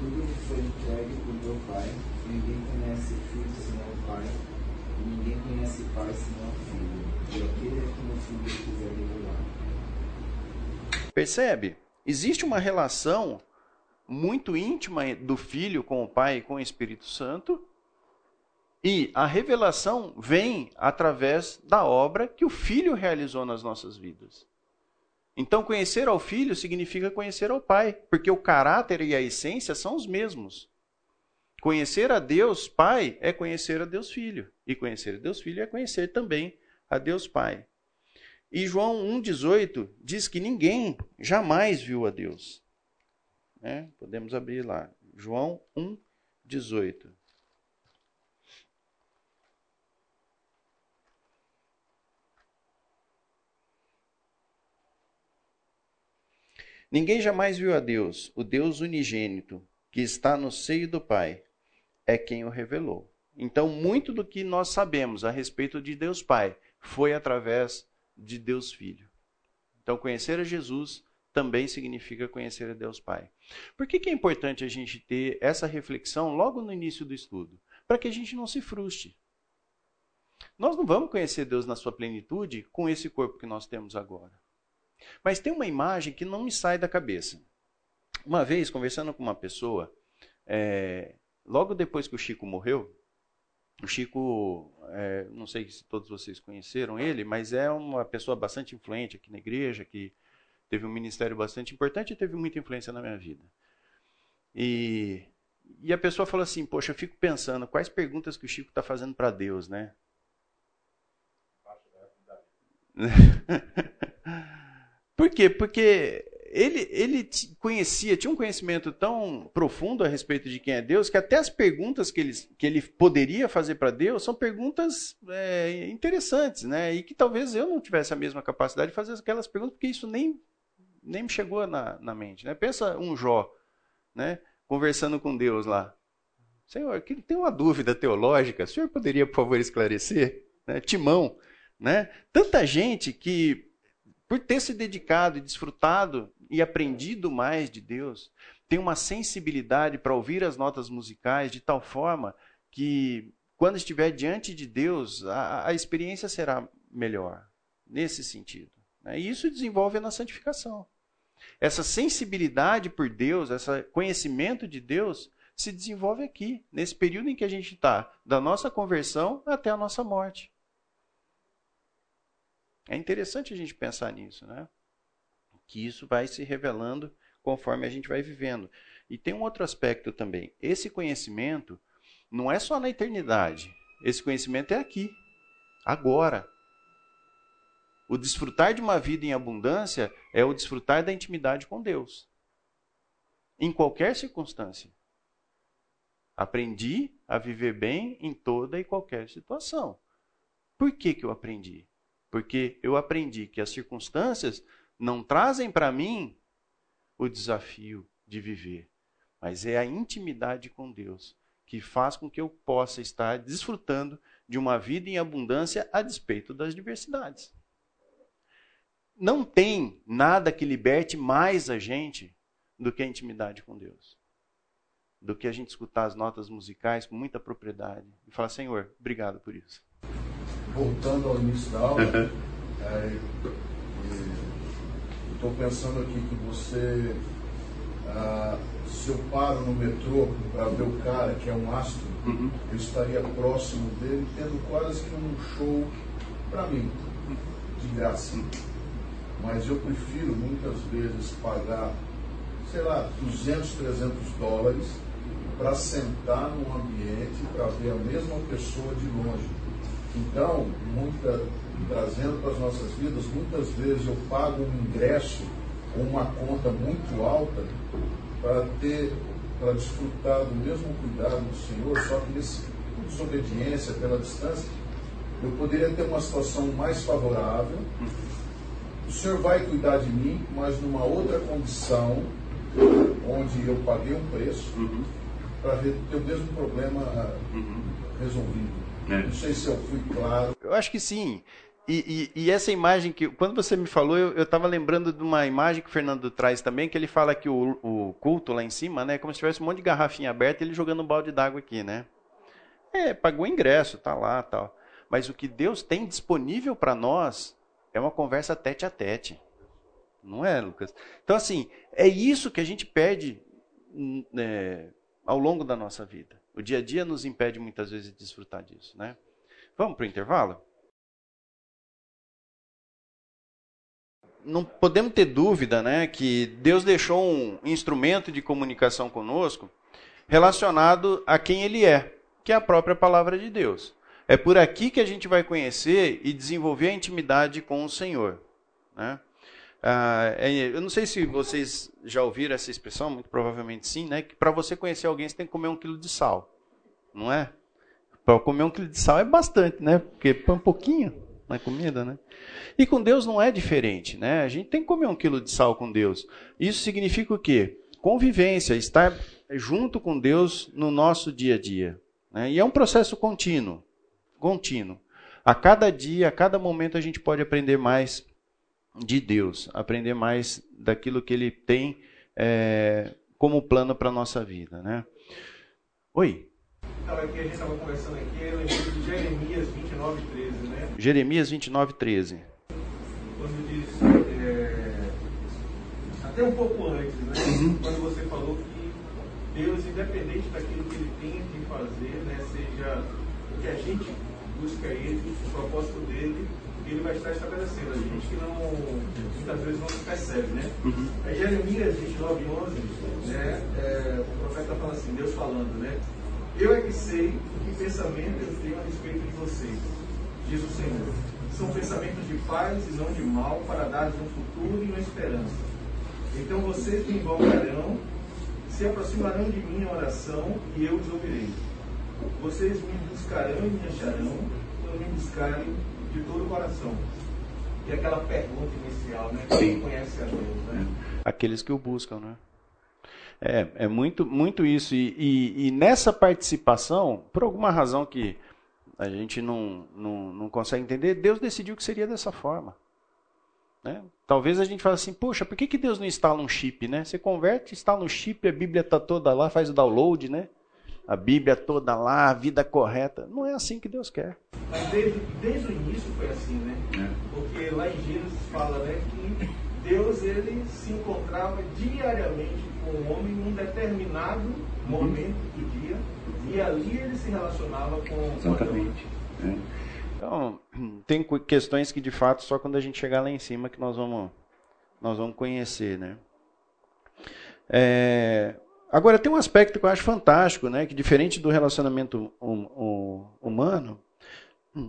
Tudo me foi entregue por meu Pai. Ninguém conhece Filho senão o Pai. E ninguém conhece Pai senão o Filho. E aquele é que o Filho quiser revelar. Percebe? Existe uma relação muito íntima do Filho com o Pai e com o Espírito Santo. E a revelação vem através da obra que o Filho realizou nas nossas vidas. Então, conhecer ao Filho significa conhecer ao Pai, porque o caráter e a essência são os mesmos. Conhecer a Deus Pai é conhecer a Deus Filho, e conhecer a Deus Filho é conhecer também a Deus Pai. E João 1,18 diz que ninguém jamais viu a Deus. É, podemos abrir lá. João 1,18. Ninguém jamais viu a Deus, o Deus unigênito, que está no seio do Pai, é quem o revelou. Então, muito do que nós sabemos a respeito de Deus Pai foi através de Deus Filho. Então, conhecer a Jesus também significa conhecer a Deus Pai. Por que, que é importante a gente ter essa reflexão logo no início do estudo? Para que a gente não se frustre. Nós não vamos conhecer Deus na sua plenitude com esse corpo que nós temos agora. Mas tem uma imagem que não me sai da cabeça. Uma vez, conversando com uma pessoa, é, logo depois que o Chico morreu, o Chico, é, não sei se todos vocês conheceram ele, mas é uma pessoa bastante influente aqui na igreja, que teve um ministério bastante importante e teve muita influência na minha vida. E, e a pessoa falou assim: Poxa, eu fico pensando quais perguntas que o Chico está fazendo para Deus, né? Por quê? Porque ele, ele conhecia, tinha um conhecimento tão profundo a respeito de quem é Deus, que até as perguntas que ele, que ele poderia fazer para Deus são perguntas é, interessantes, né? E que talvez eu não tivesse a mesma capacidade de fazer aquelas perguntas, porque isso nem, nem me chegou na, na mente. Né? Pensa um Jó, né? conversando com Deus lá. Senhor, que tem uma dúvida teológica, o senhor poderia, por favor, esclarecer? Né? Timão, né? Tanta gente que por ter se dedicado e desfrutado e aprendido mais de Deus, tem uma sensibilidade para ouvir as notas musicais de tal forma que, quando estiver diante de Deus, a, a experiência será melhor, nesse sentido. Né? E isso desenvolve na santificação. Essa sensibilidade por Deus, esse conhecimento de Deus, se desenvolve aqui, nesse período em que a gente está, da nossa conversão até a nossa morte. É interessante a gente pensar nisso, né? Que isso vai se revelando conforme a gente vai vivendo. E tem um outro aspecto também. Esse conhecimento não é só na eternidade. Esse conhecimento é aqui, agora. O desfrutar de uma vida em abundância é o desfrutar da intimidade com Deus. Em qualquer circunstância. Aprendi a viver bem em toda e qualquer situação. Por que, que eu aprendi? Porque eu aprendi que as circunstâncias não trazem para mim o desafio de viver, mas é a intimidade com Deus que faz com que eu possa estar desfrutando de uma vida em abundância a despeito das diversidades. Não tem nada que liberte mais a gente do que a intimidade com Deus. Do que a gente escutar as notas musicais com muita propriedade e falar: Senhor, obrigado por isso voltando ao início da aula, é, estou pensando aqui que você, ah, se eu paro no metrô para ver o cara que é um astro, uhum. eu estaria próximo dele, tendo quase que um show para mim, de graça. Mas eu prefiro muitas vezes pagar, sei lá, 200, 300 dólares para sentar num ambiente para ver a mesma pessoa de longe Então, muita, trazendo para as nossas vidas, muitas vezes eu pago um ingresso ou uma conta muito alta para ter, para desfrutar do mesmo cuidado do Senhor, só que nesse desobediência pela distância, eu poderia ter uma situação mais favorável. O Senhor vai cuidar de mim, mas numa outra condição, onde eu paguei um preço Uhum. para ter o mesmo problema ah, resolvido. É. Não sei se eu fui claro. Eu acho que sim. E, e- e essa imagem que, quando você me falou, eu estava lembrando de uma imagem que o Fernando traz também, que ele fala que o, o culto lá em cima, né, é como se tivesse um monte de garrafinha aberta e ele jogando um balde d'água aqui, né? É, pagou ingresso, tá lá, tal. Mas o que Deus tem disponível para nós é uma conversa tete a tete. Não é, Lucas? Então, assim, é isso que a gente perde hum, é, ao longo da nossa vida. O dia a dia nos impede muitas vezes de desfrutar disso, né? Vamos para o intervalo? Não podemos ter dúvida, né, que Deus deixou um instrumento de comunicação conosco relacionado a quem Ele é, que é a própria palavra de Deus. É por aqui que a gente vai conhecer e desenvolver a intimidade com o Senhor. Né? Ah, é, eu não sei se vocês já ouviram essa expressão, muito provavelmente sim, né? Que para você conhecer alguém você tem que comer um quilo de sal, não é? Para comer um quilo de sal é bastante, né? Porque põe um pouquinho na comida, né? E com Deus não é diferente, né? A gente tem que comer um quilo de sal com Deus. Isso significa o quê? Convivência, estar junto com Deus no nosso dia a dia. Né? E é um processo contínuo, contínuo. A cada dia, a cada momento a gente pode aprender mais de Deus, aprender mais daquilo que Ele tem é, como plano para a nossa vida, né? Oi, Então, aqui a gente estava conversando aqui, eu lembrei de Jeremias 29, 13, né? Jeremias 29, 13. Quando diz, é, até um pouco antes, né? Quando você falou que Deus, independente daquilo que Ele tem que fazer, né? Seja o que a gente busca Ele, o propósito dele, Ele vai estar estabelecendo. A gente que não, muitas vezes não se percebe, né? Aí Jeremias 29, 11, né? É, o profeta fala assim, Deus falando, né? Eu é que sei que pensamento eu tenho a respeito de vocês, diz o Senhor. São pensamentos de paz e não de mal, para dar um futuro e uma esperança. Então vocês me invocarão, se aproximarão de mim em oração e eu os ouvirei. Vocês me buscarão e me acharão quando me buscarem de todo o coração. E aquela pergunta inicial, né? Quem conhece a Deus, né? Aqueles que o buscam, né? É, é muito, muito isso. E, e- e nessa participação, por alguma razão que a gente não, não, não consegue entender, Deus decidiu que seria dessa forma. né? Talvez a gente fale assim, poxa, por que, que Deus não instala um chip, né? Você converte, instala um chip, a Bíblia está toda lá, faz o download, né? A Bíblia toda lá, a vida correta. Não é assim que Deus quer. Mas desde, desde o início foi assim, né? Porque lá em Gênesis fala né, que Deus ele se encontrava diariamente com o homem num determinado momento do dia e ali ele se relacionava com. Exatamente. É. Então, tem questões que de fato só quando a gente chegar lá em cima que nós vamos, nós vamos conhecer, né? É, agora tem um aspecto que eu acho fantástico, né? Que diferente do relacionamento hum- hum- humano,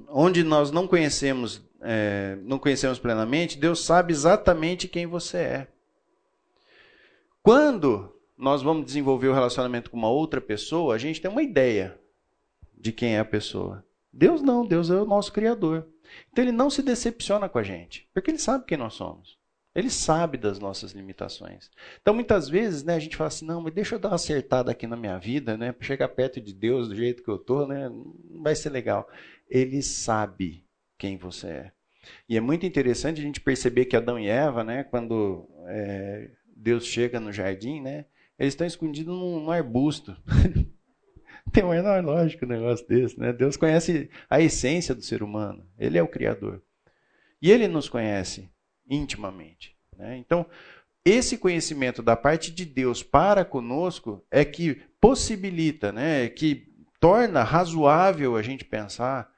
onde nós não conhecemos, é, não conhecemos plenamente, Deus sabe exatamente quem você é. Quando nós vamos desenvolver o relacionamento com uma outra pessoa, a gente tem uma ideia de quem é a pessoa. Deus não, Deus é o nosso Criador. Então ele não se decepciona com a gente, porque ele sabe quem nós somos. Ele sabe das nossas limitações. Então muitas vezes né, a gente fala assim, não, mas deixa eu dar uma acertada aqui na minha vida, né, chegar perto de Deus do jeito que eu estou, né, não vai ser legal. Ele sabe quem você é. E é muito interessante a gente perceber que Adão e Eva, né, quando é, Deus chega no jardim, né, eles estão escondidos num, num arbusto. Tem uma menor lógica um negócio desse, né? Deus conhece a essência do ser humano. Ele é o Criador. E ele nos conhece intimamente. né? Então, esse conhecimento da parte de Deus para conosco é que possibilita, né? que torna razoável a gente pensar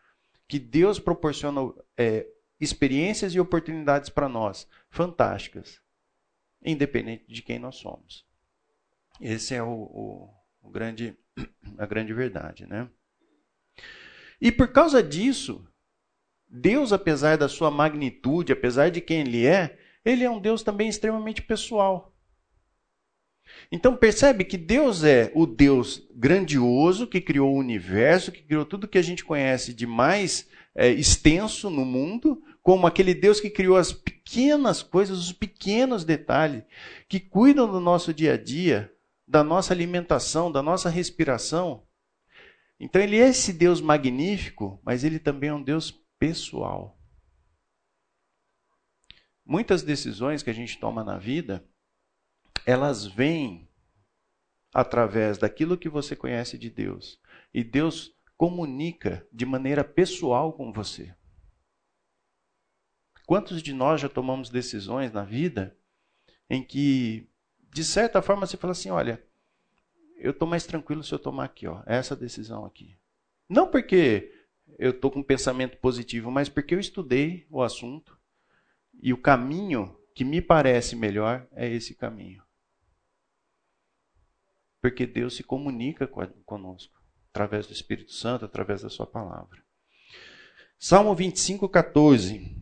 que Deus proporciona é, experiências e oportunidades para nós fantásticas, independente de quem nós somos. Esse é o, o, o grande, a grande verdade, né? E por causa disso, Deus, apesar da sua magnitude, apesar de quem ele é, ele é um Deus também extremamente pessoal. Então percebe que Deus é o Deus grandioso que criou o universo, que criou tudo que a gente conhece de mais é, extenso no mundo, como aquele Deus que criou as pequenas coisas, os pequenos detalhes, que cuidam do nosso dia a dia, da nossa alimentação, da nossa respiração. Então ele é esse Deus magnífico, mas ele também é um Deus pessoal. Muitas decisões que a gente toma na vida, elas vêm através daquilo que você conhece de Deus. E Deus comunica de maneira pessoal com você. Quantos de nós já tomamos decisões na vida em que, de certa forma, você fala assim: olha, eu estou mais tranquilo se eu tomar aqui, ó, essa decisão aqui. Não porque eu estou com um pensamento positivo, mas porque eu estudei o assunto e o caminho que me parece melhor é esse caminho. Porque Deus se comunica conosco através do Espírito Santo, através da Sua palavra. Salmo 25, 14.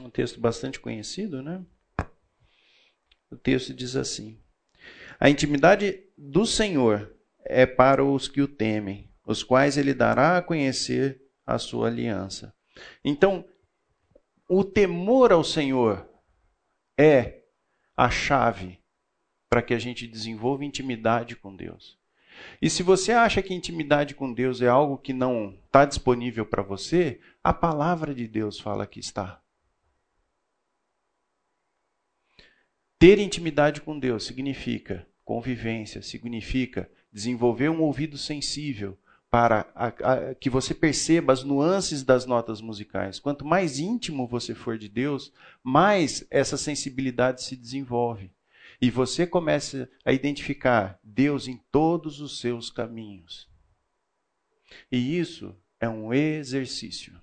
Um texto bastante conhecido, né? O texto diz assim: A intimidade do Senhor é para os que o temem, os quais ele dará a conhecer a sua aliança. Então, o temor ao Senhor é a chave para que a gente desenvolva intimidade com Deus. E se você acha que intimidade com Deus é algo que não está disponível para você, a palavra de Deus fala que está. Ter intimidade com Deus significa convivência, significa desenvolver um ouvido sensível para a, a, que você perceba as nuances das notas musicais. Quanto mais íntimo você for de Deus, mais essa sensibilidade se desenvolve. E você começa a identificar Deus em todos os seus caminhos. E isso é um exercício.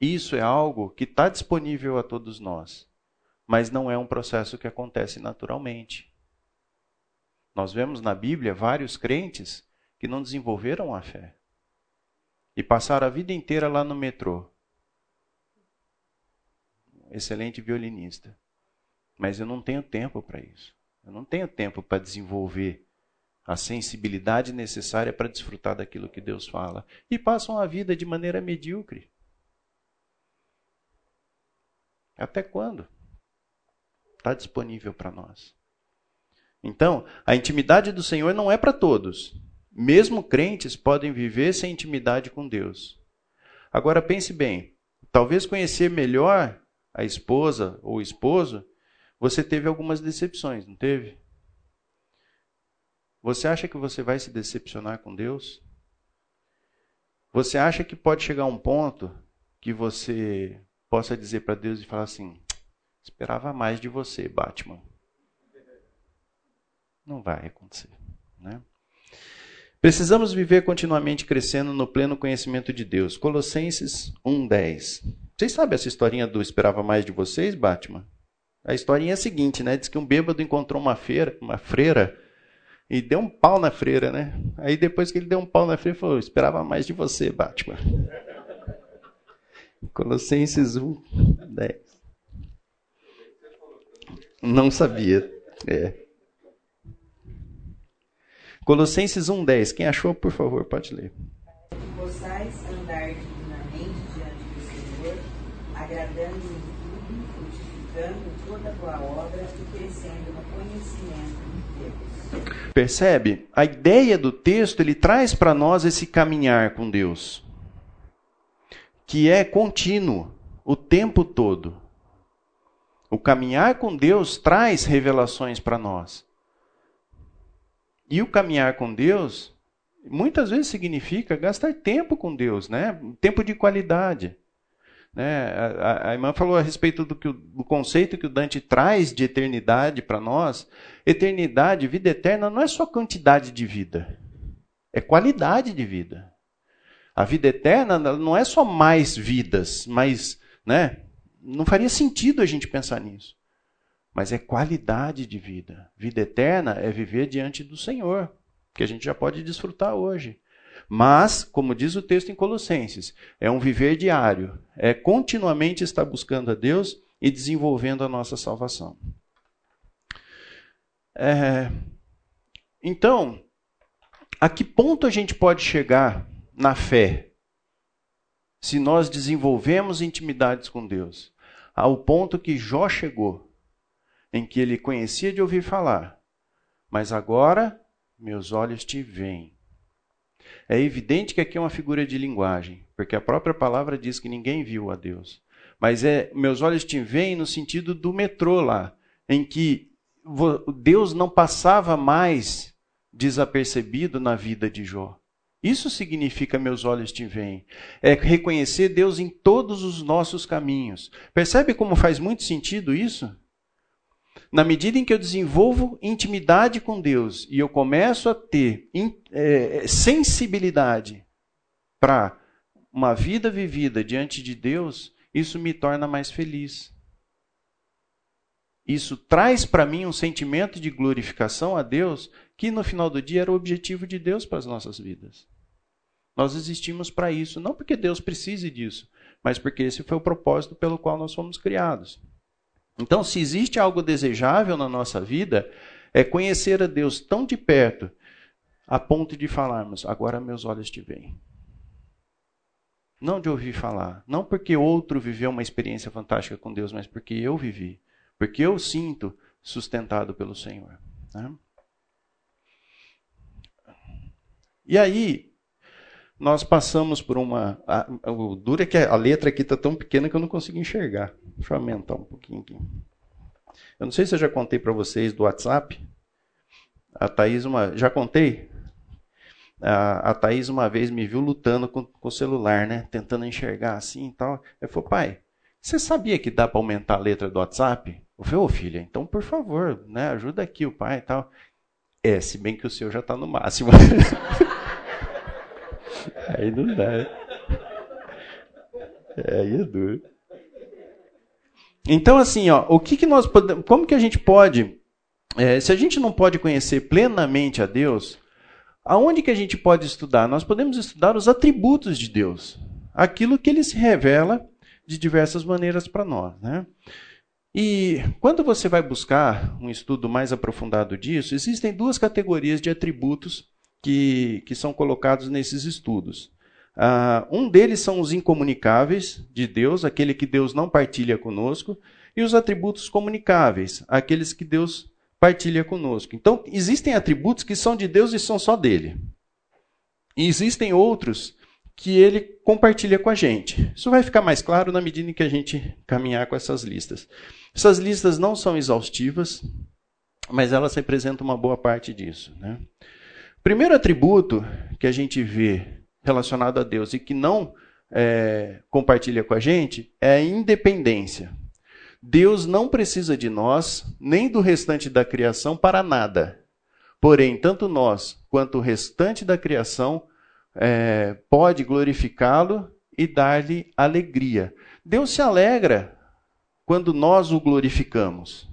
Isso é algo que está disponível a todos nós mas não é um processo que acontece naturalmente. Nós vemos na Bíblia vários crentes que não desenvolveram a fé e passaram a vida inteira lá no metrô. Excelente violinista. Mas eu não tenho tempo para isso. Eu não tenho tempo para desenvolver a sensibilidade necessária para desfrutar daquilo que Deus fala. E passam a vida de maneira medíocre. Até quando? Está disponível para nós. Então, a intimidade do Senhor não é para todos. Mesmo crentes podem viver sem intimidade com Deus. Agora pense bem: talvez conhecer melhor a esposa ou o esposo, você teve algumas decepções, não teve? Você acha que você vai se decepcionar com Deus? Você acha que pode chegar um ponto que você possa dizer para Deus e falar assim: Esperava mais de você, Batman. Não vai acontecer. Né? Precisamos viver continuamente crescendo no pleno conhecimento de Deus. Colossenses 1,10. Vocês sabem essa historinha do Esperava Mais de Vocês, Batman? A historinha é a seguinte, né? Diz que um bêbado encontrou uma, feira, uma freira e deu um pau na freira, né? Aí depois que ele deu um pau na freira, falou: Esperava mais de você, Batman. Colossenses 1, 10. Não sabia. É. Colossenses 1,10. Quem achou, por favor, pode ler. Possais andar dignamente diante do Senhor, agradando em tudo, frutificando toda boa obra e crescendo no conhecimento de Deus. Percebe? A ideia do texto ele traz para nós esse caminhar com Deus, que é contínuo, o tempo todo. O caminhar com Deus traz revelações para nós. E o caminhar com Deus muitas vezes significa gastar tempo com Deus, né? Tempo de qualidade. Né? A, a, irmã falou a respeito do, que, do conceito que o Dante traz de eternidade para nós. Eternidade, vida eterna, não é só quantidade de vida, é qualidade de vida. A vida eterna não é só mais vidas, mas né, não faria sentido a gente pensar nisso. Mas é qualidade de vida. Vida eterna é viver diante do Senhor, que a gente já pode desfrutar hoje. Mas, como diz o texto em Colossenses, é um viver diário, é continuamente estar buscando a Deus e desenvolvendo a nossa salvação. É... Então, a que ponto a gente pode chegar na fé se nós desenvolvemos intimidades com Deus? Ao ponto que Jó chegou, em que ele conhecia de ouvir falar, mas agora meus olhos te veem. É evidente que aqui é uma figura de linguagem, porque a própria palavra diz que ninguém viu a Deus. Mas é meus olhos te veem no sentido do metrô lá, em que Deus não passava mais desapercebido na vida de Jó. Isso significa meus olhos te veem. É reconhecer Deus em todos os nossos caminhos. Percebe como faz muito sentido isso? Na medida em que eu desenvolvo intimidade com Deus e eu começo a ter é, sensibilidade para uma vida vivida diante de Deus, isso me torna mais feliz. Isso traz para mim um sentimento de glorificação a Deus, que no final do dia era o objetivo de Deus para as nossas vidas. Nós existimos para isso, não porque Deus precise disso, mas porque esse foi o propósito pelo qual nós fomos criados. Então, se existe algo desejável na nossa vida, é conhecer a Deus tão de perto, a ponto de falarmos: agora meus olhos te veem. Não de ouvir falar, não porque outro viveu uma experiência fantástica com Deus, mas porque eu vivi. Porque eu sinto sustentado pelo Senhor. Né? E aí, nós passamos por uma. A, o duro é que a letra aqui está tão pequena que eu não consigo enxergar. Deixa eu aumentar um pouquinho aqui. Eu não sei se eu já contei para vocês do WhatsApp. A Thaís, uma, já contei? A, a Thaís uma vez me viu lutando com, com o celular, né? Tentando enxergar assim e tal. Eu falei, pai, você sabia que dá para aumentar a letra do WhatsApp? Eu falei, ô filha, então por favor, né, ajuda aqui o pai e tal. É, se bem que o seu já está no máximo. Aí não dá. Aí é duro. Então, assim, ó, o que, que nós podemos. Como que a gente pode. É, se a gente não pode conhecer plenamente a Deus, aonde que a gente pode estudar? Nós podemos estudar os atributos de Deus. Aquilo que ele se revela de diversas maneiras para nós. Né? E quando você vai buscar um estudo mais aprofundado disso, existem duas categorias de atributos que, que são colocados nesses estudos. Uh, um deles são os incomunicáveis de Deus, aquele que Deus não partilha conosco, e os atributos comunicáveis, aqueles que Deus partilha conosco. Então, existem atributos que são de Deus e são só dele. E existem outros que ele compartilha com a gente. Isso vai ficar mais claro na medida em que a gente caminhar com essas listas. Essas listas não são exaustivas, mas elas representam uma boa parte disso. Né? Primeiro atributo que a gente vê relacionado a Deus e que não é, compartilha com a gente é a independência. Deus não precisa de nós, nem do restante da criação, para nada. Porém, tanto nós quanto o restante da criação é, pode glorificá-lo e dar-lhe alegria. Deus se alegra quando nós o glorificamos.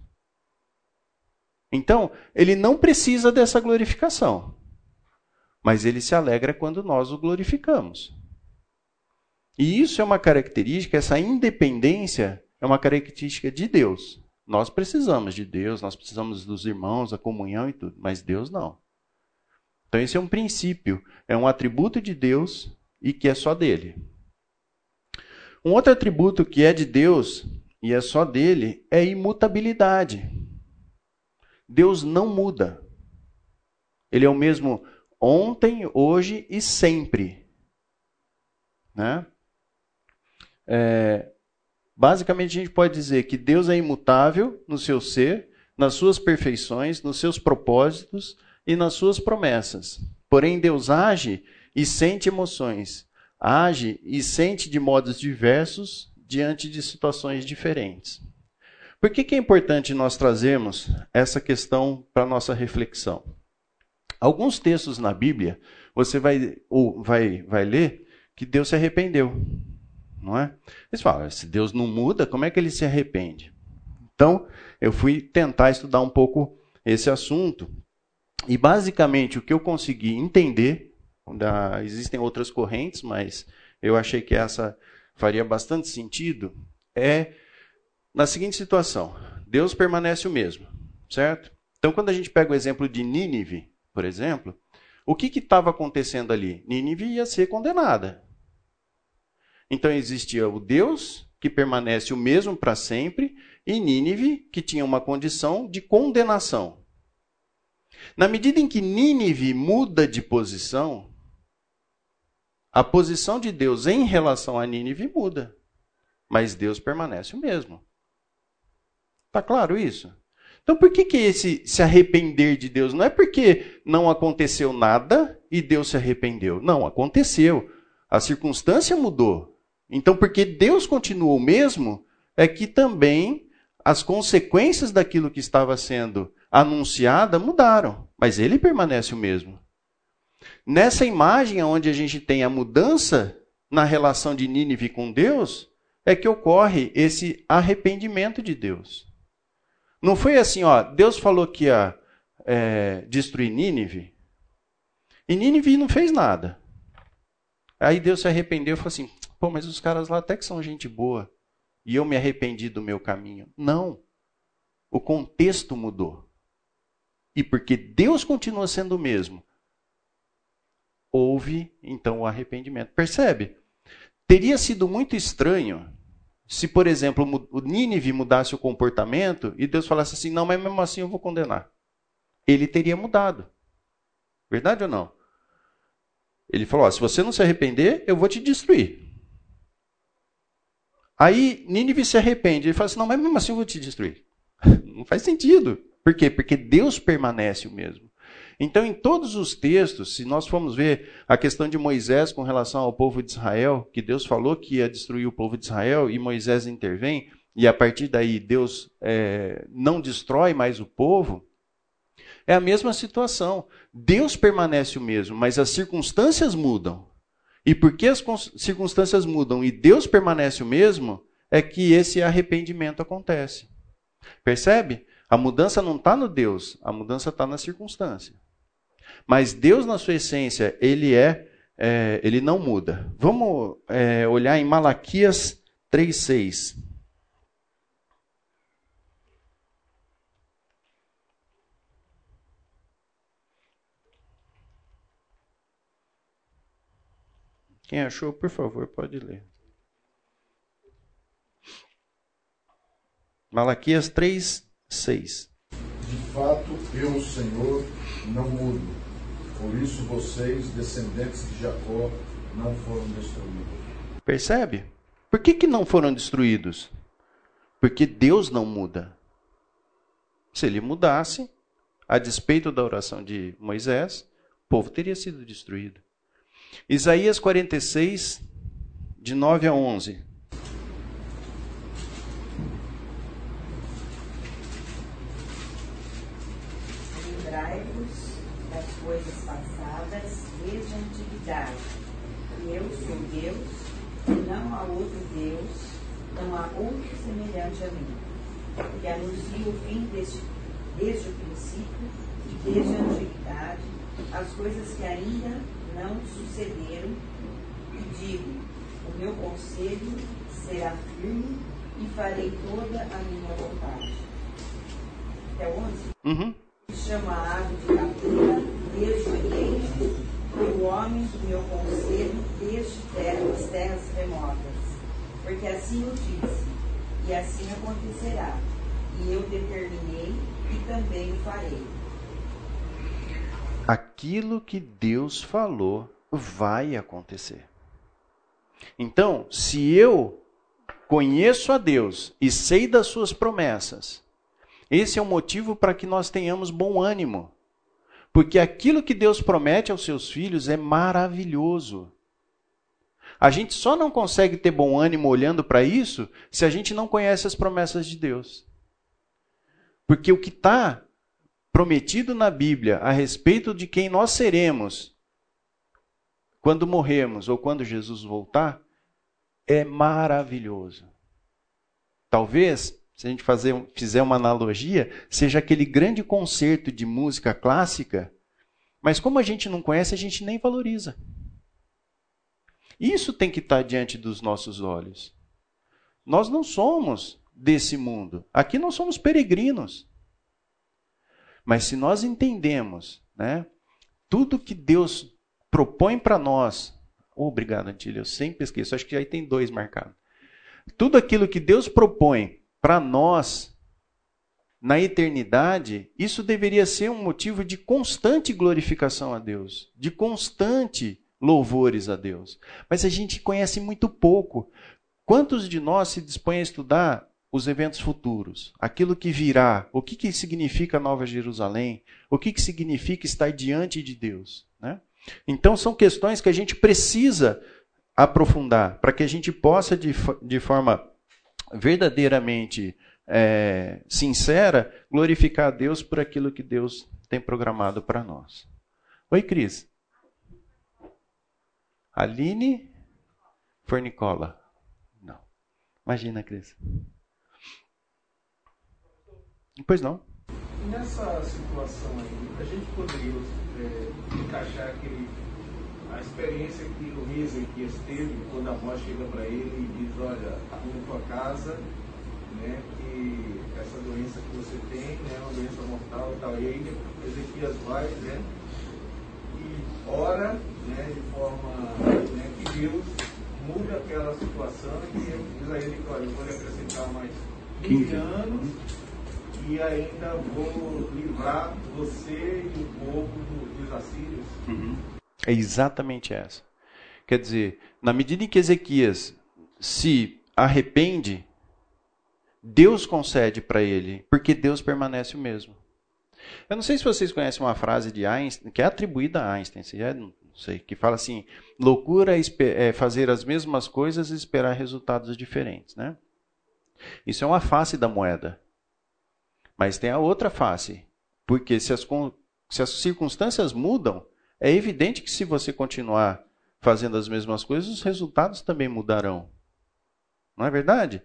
Então, ele não precisa dessa glorificação, mas ele se alegra quando nós o glorificamos. E isso é uma característica, essa independência é uma característica de Deus. Nós precisamos de Deus, nós precisamos dos irmãos, a comunhão e tudo, mas Deus não. Então, esse é um princípio, é um atributo de Deus e que é só dele. Um outro atributo que é de Deus e é só dele, é imutabilidade. Deus não muda. Ele é o mesmo ontem, hoje e sempre. Né? É, basicamente, a gente pode dizer que Deus é imutável no seu ser, nas suas perfeições, nos seus propósitos e nas suas promessas. Porém, Deus age e sente emoções, age e sente de modos diversos diante de situações diferentes. Por que, que é importante nós trazermos essa questão para nossa reflexão? Alguns textos na Bíblia, você vai, ou vai, vai ler que Deus se arrependeu. Não é? Eles falam, se Deus não muda, como é que ele se arrepende? Então, eu fui tentar estudar um pouco esse assunto. E basicamente o que eu consegui entender, da, existem outras correntes, mas eu achei que essa faria bastante sentido, é na seguinte situação: Deus permanece o mesmo, certo? Então, quando a gente pega o exemplo de Nínive, por exemplo, o que estava acontecendo ali? Nínive ia ser condenada. Então existia o Deus que permanece o mesmo para sempre e Nínive que tinha uma condição de condenação. Na medida em que Nínive muda de posição, a posição de Deus em relação a Nínive muda, mas Deus permanece o mesmo. Tá claro isso? Então por que, que esse se arrepender de Deus? Não é porque não aconteceu nada e Deus se arrependeu. Não, aconteceu. A circunstância mudou. Então, porque Deus continuou o mesmo, é que também as consequências daquilo que estava sendo anunciada mudaram, mas ele permanece o mesmo. Nessa imagem onde a gente tem a mudança na relação de Nínive com Deus, é que ocorre esse arrependimento de Deus. Não foi assim, ó, Deus falou que ia é, destruir Nínive, e Nínive não fez nada. Aí Deus se arrependeu e falou assim: pô, mas os caras lá até que são gente boa, e eu me arrependi do meu caminho. Não. O contexto mudou. E porque Deus continua sendo o mesmo, houve então o arrependimento. Percebe? Teria sido muito estranho se, por exemplo, o Nínive mudasse o comportamento e Deus falasse assim: não, mas mesmo assim eu vou condenar. Ele teria mudado. Verdade ou não? Ele falou: ó, se você não se arrepender, eu vou te destruir. Aí Nínive se arrepende. Ele fala assim: não, mas mesmo assim eu vou te destruir. Não faz sentido. Por quê? Porque Deus permanece o mesmo. Então, em todos os textos, se nós formos ver a questão de Moisés com relação ao povo de Israel, que Deus falou que ia destruir o povo de Israel e Moisés intervém, e a partir daí Deus é, não destrói mais o povo, é a mesma situação. Deus permanece o mesmo, mas as circunstâncias mudam. E porque as circunstâncias mudam e Deus permanece o mesmo, é que esse arrependimento acontece. Percebe? A mudança não está no Deus, a mudança está na circunstância. Mas Deus, na sua essência, ele é, é ele não muda. Vamos é, olhar em Malaquias 3,6. Quem achou, por favor, pode ler. Malaquias 3, 6. De fato, eu, Senhor, não mudo. Por isso vocês, descendentes de Jacó, não foram destruídos. Percebe? Por que, que não foram destruídos? Porque Deus não muda. Se ele mudasse, a despeito da oração de Moisés, o povo teria sido destruído. Isaías 46, de 9 a 11. coisas passadas desde a antiguidade. E eu sou Deus, e não há outro Deus, não há outro semelhante a mim, que anuncia o fim desde, desde o princípio e desde a antiguidade, as coisas que ainda não sucederam, e digo: o meu conselho será firme e farei toda a minha vontade. Até 11? Uhum. Chama a ave de captura desde o Oriente, e o homem do meu conselho desde terra, as terras remotas. Porque assim o disse, e assim acontecerá. E eu determinei e também o farei. Aquilo que Deus falou vai acontecer. Então, se eu conheço a Deus e sei das suas promessas, esse é o motivo para que nós tenhamos bom ânimo. Porque aquilo que Deus promete aos seus filhos é maravilhoso. A gente só não consegue ter bom ânimo olhando para isso se a gente não conhece as promessas de Deus. Porque o que está prometido na Bíblia a respeito de quem nós seremos quando morremos ou quando Jesus voltar é maravilhoso. Talvez se a gente fazer, fizer uma analogia, seja aquele grande concerto de música clássica, mas como a gente não conhece, a gente nem valoriza. Isso tem que estar diante dos nossos olhos. Nós não somos desse mundo. Aqui nós somos peregrinos. Mas se nós entendemos, né, tudo que Deus propõe para nós, oh, obrigado, Antília, eu sempre esqueço, acho que aí tem dois marcados. Tudo aquilo que Deus propõe para nós na eternidade, isso deveria ser um motivo de constante glorificação a Deus, de constante louvores a Deus. Mas a gente conhece muito pouco. Quantos de nós se dispõem a estudar os eventos futuros, aquilo que virá, o que, que significa Nova Jerusalém, o que, que significa estar diante de Deus? Né? Então, são questões que a gente precisa aprofundar para que a gente possa, de, de forma verdadeiramente é, sincera, glorificar a Deus por aquilo que Deus tem programado para nós. Oi, Cris. Aline Fornicola. Não. Imagina, Cris. Pois não. Nessa situação aí, a gente poderia é, encaixar aquele, a experiência que o Ezequias teve quando a voz chega para ele e diz, olha, na tua casa, né, que essa doença que você tem né, é uma doença mortal e tal. E aí Ezequias vai, né, e ora né, de forma né, que Deus mude aquela situação e diz a ele, olha, eu vou lhe acrescentar mais 15 anos e ainda vou livrar você e o povo dos assírios. Uhum. É exatamente essa. Quer dizer, na medida em que Ezequias se arrepende, Deus concede para ele, porque Deus permanece o mesmo. Eu não sei se vocês conhecem uma frase de Einstein, que é atribuída a Einstein, é, não sei, que fala assim: loucura é, é fazer as mesmas coisas e esperar resultados diferentes, né? Isso é uma face da moeda. Mas tem a outra face. Porque se as, se as circunstâncias mudam, é evidente que se você continuar fazendo as mesmas coisas, os resultados também mudarão. Não é verdade?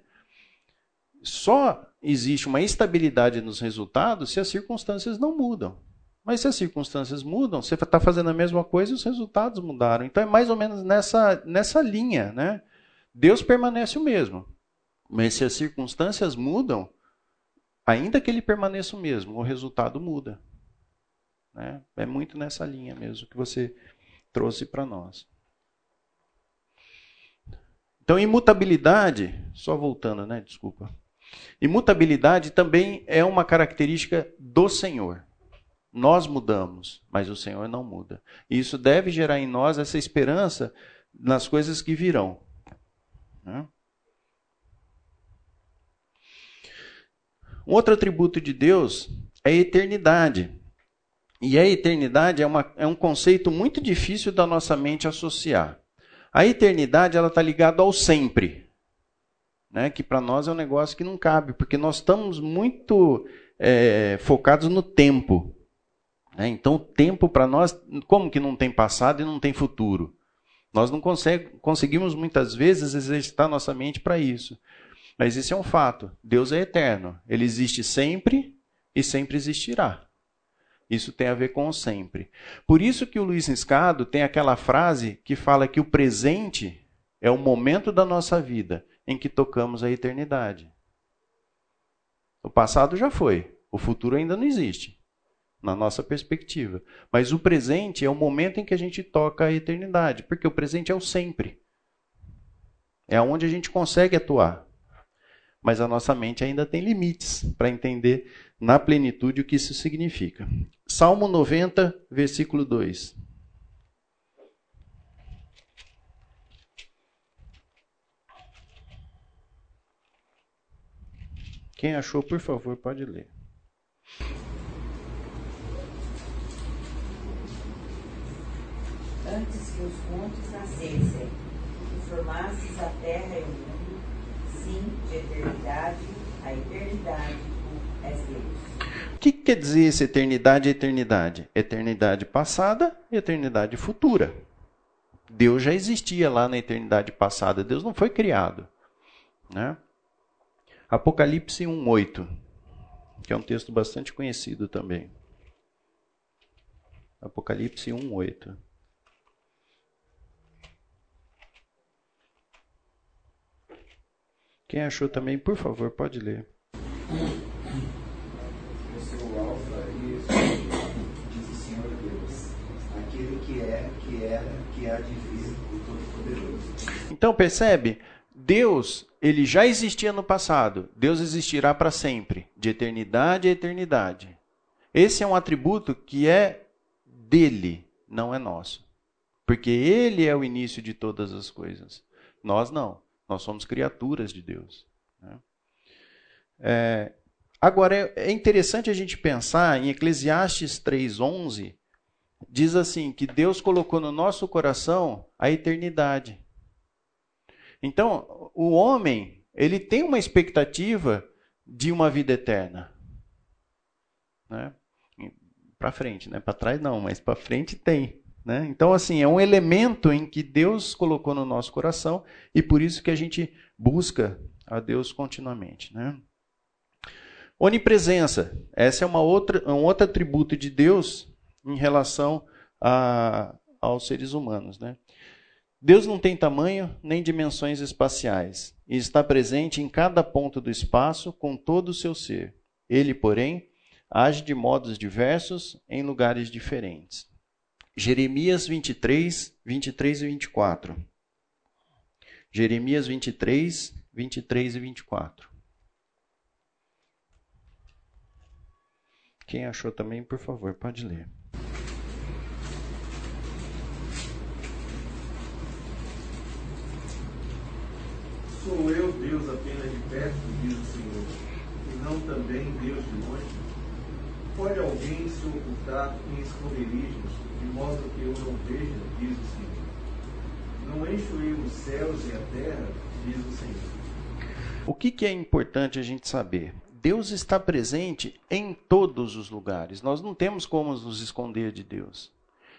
Só existe uma estabilidade nos resultados se as circunstâncias não mudam. Mas se as circunstâncias mudam, você está fazendo a mesma coisa e os resultados mudaram. Então é mais ou menos nessa, nessa linha. Né? Deus permanece o mesmo. Mas se as circunstâncias mudam, ainda que ele permaneça o mesmo, o resultado muda. Né? É muito nessa linha mesmo que você trouxe para nós. Então, imutabilidade, só voltando, né? Desculpa. Imutabilidade também é uma característica do Senhor. Nós mudamos, mas o Senhor não muda. E isso deve gerar em nós essa esperança nas coisas que virão. Né? Um outro atributo de Deus é a eternidade. E a eternidade é, uma, é um conceito muito difícil da nossa mente associar. A eternidade ela está ligada ao sempre, né? que para nós é um negócio que não cabe, porque nós estamos muito é, focados no tempo. Né? Então, o tempo para nós, como que não tem passado e não tem futuro? Nós não consegue, conseguimos muitas vezes exercitar nossa mente para isso. Mas isso é um fato. Deus é eterno. Ele existe sempre e sempre existirá. Isso tem a ver com o sempre. Por isso que o Luiz Riscado tem aquela frase que fala que o presente é o momento da nossa vida em que tocamos a eternidade. O passado já foi, o futuro ainda não existe, na nossa perspectiva. Mas o presente é o momento em que a gente toca a eternidade, porque o presente é o sempre. É onde a gente consegue atuar mas a nossa mente ainda tem limites para entender na plenitude o que isso significa. Salmo 90, versículo 2. Quem achou, por favor, pode ler. Antes que os montes nascessem, e formasses a terra e o mundo, sim, de eternidade a eternidade. O que quer dizer essa eternidade e eternidade? Eternidade passada e eternidade futura. Deus já existia lá na eternidade passada, Deus não foi criado. Né? Apocalipse 1:8, que é um texto bastante conhecido também. Apocalipse 1:8. Quem achou também, por favor, pode ler. Eu sou o Alfa e diz o Senhor Deus, aquele que é, que era, há de vir, o Todo-Poderoso. Então percebe? Deus, ele já existia no passado. Deus existirá para sempre, de eternidade a eternidade. Esse é um atributo que é dele, não é nosso. Porque ele é o início de todas as coisas. Nós não. Nós somos criaturas de Deus. Né? É, agora, é, é interessante a gente pensar em Eclesiastes 3,11, diz assim: que Deus colocou no nosso coração a eternidade. Então, o homem, ele tem uma expectativa de uma vida eterna. Né? Para frente, né? para trás não, mas para frente tem. Né? Então, assim, é um elemento em que Deus colocou no nosso coração e por isso que a gente busca a Deus continuamente. Né? Onipresença. Essa é uma outra, um outro atributo de Deus em relação a, aos seres humanos. Né? Deus não tem tamanho nem dimensões espaciais e está presente em cada ponto do espaço com todo o seu ser. Ele, porém, age de modos diversos em lugares diferentes. Jeremias 23, 23 e 24. Jeremias 23, 23 e 24. Quem achou também, por favor, pode ler. Sou eu Deus apenas de perto, diz o Senhor, e não também Deus de longe? Pode alguém se ocultar em esconderijos de modo que eu não veja, diz o Senhor. Não encho eu os céus e a terra, diz o Senhor. O que, que é importante a gente saber? Deus está presente em todos os lugares. Nós não temos como nos esconder de Deus.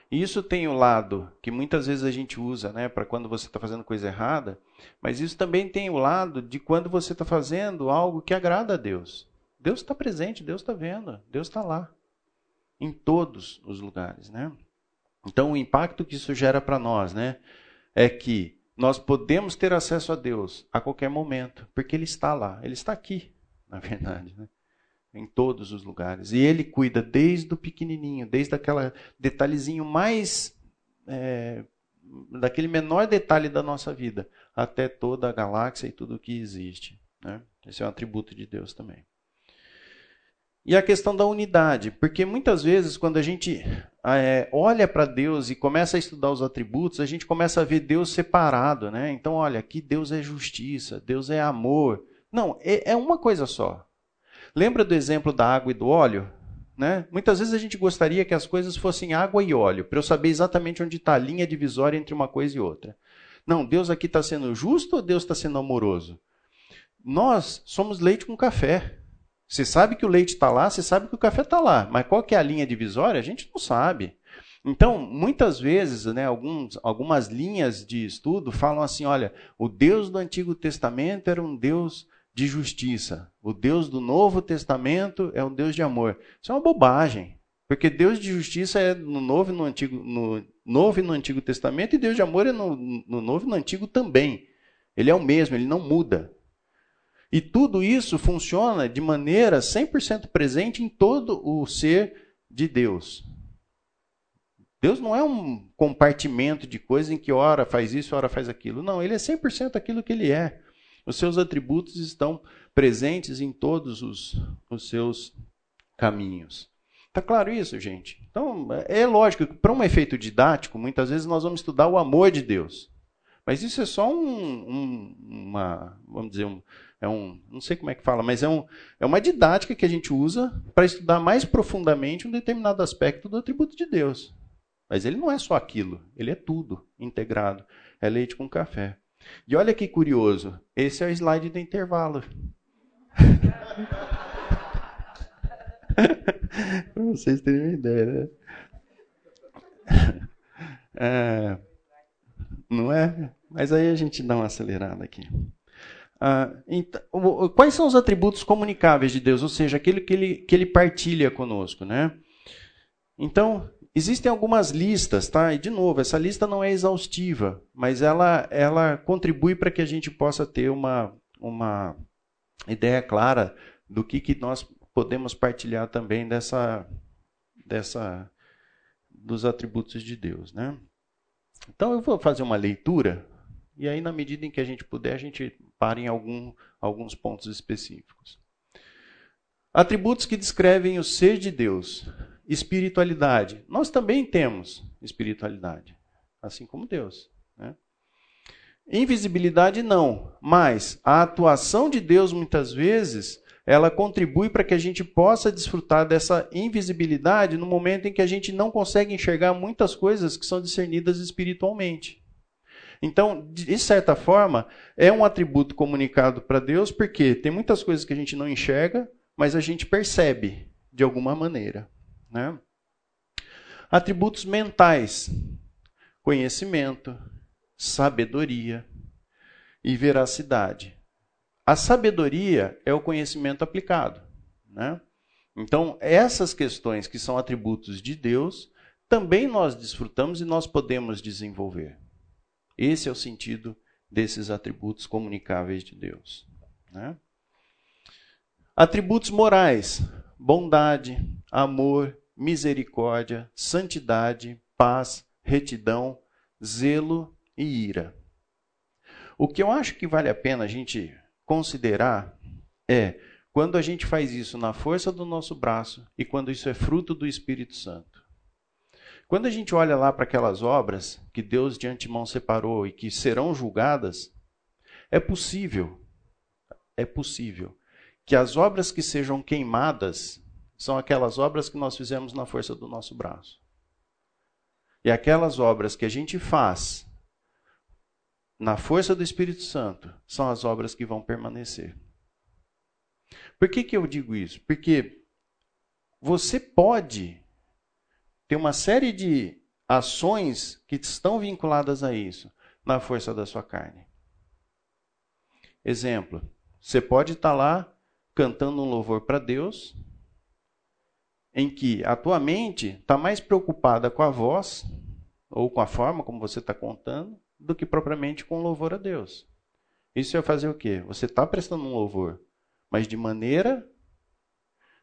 E isso tem o lado que muitas vezes a gente usa, né, para quando você está fazendo coisa errada, mas isso também tem o lado de quando você está fazendo algo que agrada a Deus. Deus está presente, Deus está vendo, Deus está lá, em todos os lugares, né? Então, o impacto que isso gera para nós, né, é que nós podemos ter acesso a Deus a qualquer momento, porque Ele está lá, Ele está aqui, na verdade, né? Em todos os lugares. E Ele cuida desde o pequenininho, desde aquele detalhezinho mais, é, daquele menor detalhe da nossa vida, até toda a galáxia e tudo o que existe. Né? Esse é um atributo de Deus também. E a questão da unidade, porque muitas vezes quando a gente é, olha para Deus e começa a estudar os atributos, a gente começa a ver Deus separado, né? Então, olha, aqui Deus é justiça, Deus é amor. Não, é, é uma coisa só. Lembra do exemplo da água e do óleo? Né? Muitas vezes a gente gostaria que as coisas fossem água e óleo, para eu saber exatamente onde está a linha divisória entre uma coisa e outra. Não, Deus aqui está sendo justo ou Deus está sendo amoroso? Nós somos leite com café. Você sabe que o leite está lá, você sabe que o café está lá, mas qual que é a linha divisória? A gente não sabe. Então, muitas vezes, né, alguns, algumas linhas de estudo falam assim: olha, o Deus do Antigo Testamento era um Deus de justiça, o Deus do Novo Testamento é um Deus de amor. Isso é uma bobagem, porque Deus de justiça é no Novo e no Antigo, no Novo e no Antigo Testamento, e Deus de amor é no, no Novo e no Antigo também. Ele é o mesmo, ele não muda. E tudo isso funciona de maneira 100% presente em todo o ser de Deus. Deus não é um compartimento de coisas em que ora faz isso, ora faz aquilo. Não, ele é 100% aquilo que ele é. Os seus atributos estão presentes em todos os, os seus caminhos. Está claro isso, gente? Então, é lógico que para um efeito didático, muitas vezes nós vamos estudar o amor de Deus. Mas isso é só um, um, uma, vamos dizer, um, é um, não sei como é que fala, mas é, um, é uma didática que a gente usa para estudar mais profundamente um determinado aspecto do atributo de Deus. Mas ele não é só aquilo, ele é tudo integrado. É leite com café. E olha que curioso, esse é o slide do intervalo. para vocês terem uma ideia, né? É, não é? Mas aí a gente dá uma acelerada aqui. Ah, então, quais são os atributos comunicáveis de Deus? Ou seja, aquele que ele, que ele partilha conosco, né? Então, existem algumas listas, tá? E de novo, essa lista não é exaustiva, mas ela, ela contribui para que a gente possa ter uma, uma ideia clara do que, que nós podemos partilhar também dessa, dessa dos atributos de Deus, né? Então eu vou fazer uma leitura e aí na medida em que a gente puder a gente para em algum, alguns pontos específicos. Atributos que descrevem o ser de Deus. Espiritualidade. Nós também temos espiritualidade, assim como Deus. Né? Invisibilidade não, mas a atuação de Deus muitas vezes ela contribui para que a gente possa desfrutar dessa invisibilidade no momento em que a gente não consegue enxergar muitas coisas que são discernidas espiritualmente. Então, de certa forma, é um atributo comunicado para Deus, porque tem muitas coisas que a gente não enxerga, mas a gente percebe de alguma maneira. Né? Atributos mentais: conhecimento, sabedoria e veracidade. A sabedoria é o conhecimento aplicado. Né? Então, essas questões que são atributos de Deus, também nós desfrutamos e nós podemos desenvolver. Esse é o sentido desses atributos comunicáveis de Deus. Né? Atributos morais: bondade, amor, misericórdia, santidade, paz, retidão, zelo e ira. O que eu acho que vale a pena a gente considerar é quando a gente faz isso na força do nosso braço e quando isso é fruto do Espírito Santo. Quando a gente olha lá para aquelas obras que Deus de antemão separou e que serão julgadas, é possível, é possível que as obras que sejam queimadas são aquelas obras que nós fizemos na força do nosso braço. E aquelas obras que a gente faz na força do Espírito Santo, são as obras que vão permanecer. Por que, que eu digo isso? Porque você pode ter uma série de ações que estão vinculadas a isso na força da sua carne. Exemplo, você pode estar lá cantando um louvor para Deus, em que a tua mente está mais preocupada com a voz ou com a forma como você está contando do que propriamente com louvor a Deus. Isso é fazer o quê? Você está prestando um louvor, mas de maneira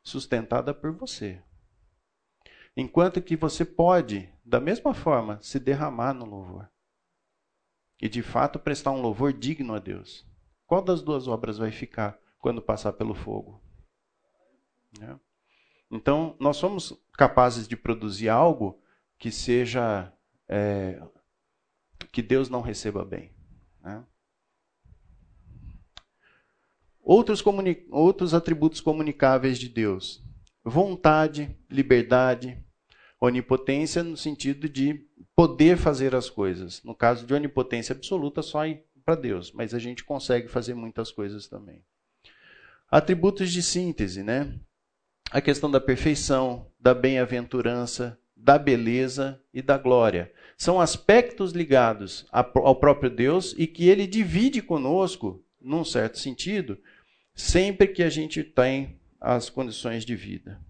sustentada por você. Enquanto que você pode, da mesma forma, se derramar no louvor. E de fato prestar um louvor digno a Deus. Qual das duas obras vai ficar quando passar pelo fogo? É. Então, nós somos capazes de produzir algo que seja é, que Deus não receba bem. Né? Outros, comuni outros atributos comunicáveis de Deus: vontade, liberdade, onipotência no sentido de poder fazer as coisas. No caso de onipotência absoluta, só para Deus, mas a gente consegue fazer muitas coisas também. Atributos de síntese, né? A questão da perfeição, da bem-aventurança, da beleza e da glória. São aspectos ligados ao próprio Deus e que ele divide conosco, num certo sentido, sempre que a gente tem as condições de vida.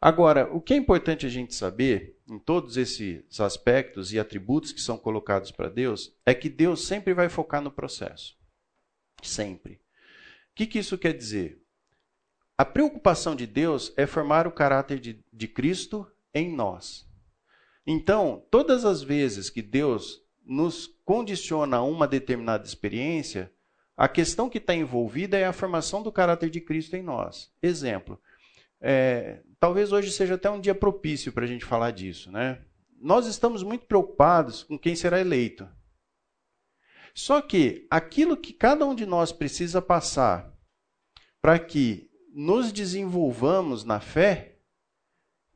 Agora, o que é importante a gente saber, em todos esses aspectos e atributos que são colocados para Deus, é que Deus sempre vai focar no processo. Sempre. O que, que isso quer dizer? A preocupação de Deus é formar o caráter de, de Cristo em nós. Então, todas as vezes que Deus nos condiciona a uma determinada experiência, a questão que está envolvida é a formação do caráter de Cristo em nós. Exemplo, é, talvez hoje seja até um dia propício para a gente falar disso. Né? Nós estamos muito preocupados com quem será eleito. Só que aquilo que cada um de nós precisa passar para que nos desenvolvamos na fé,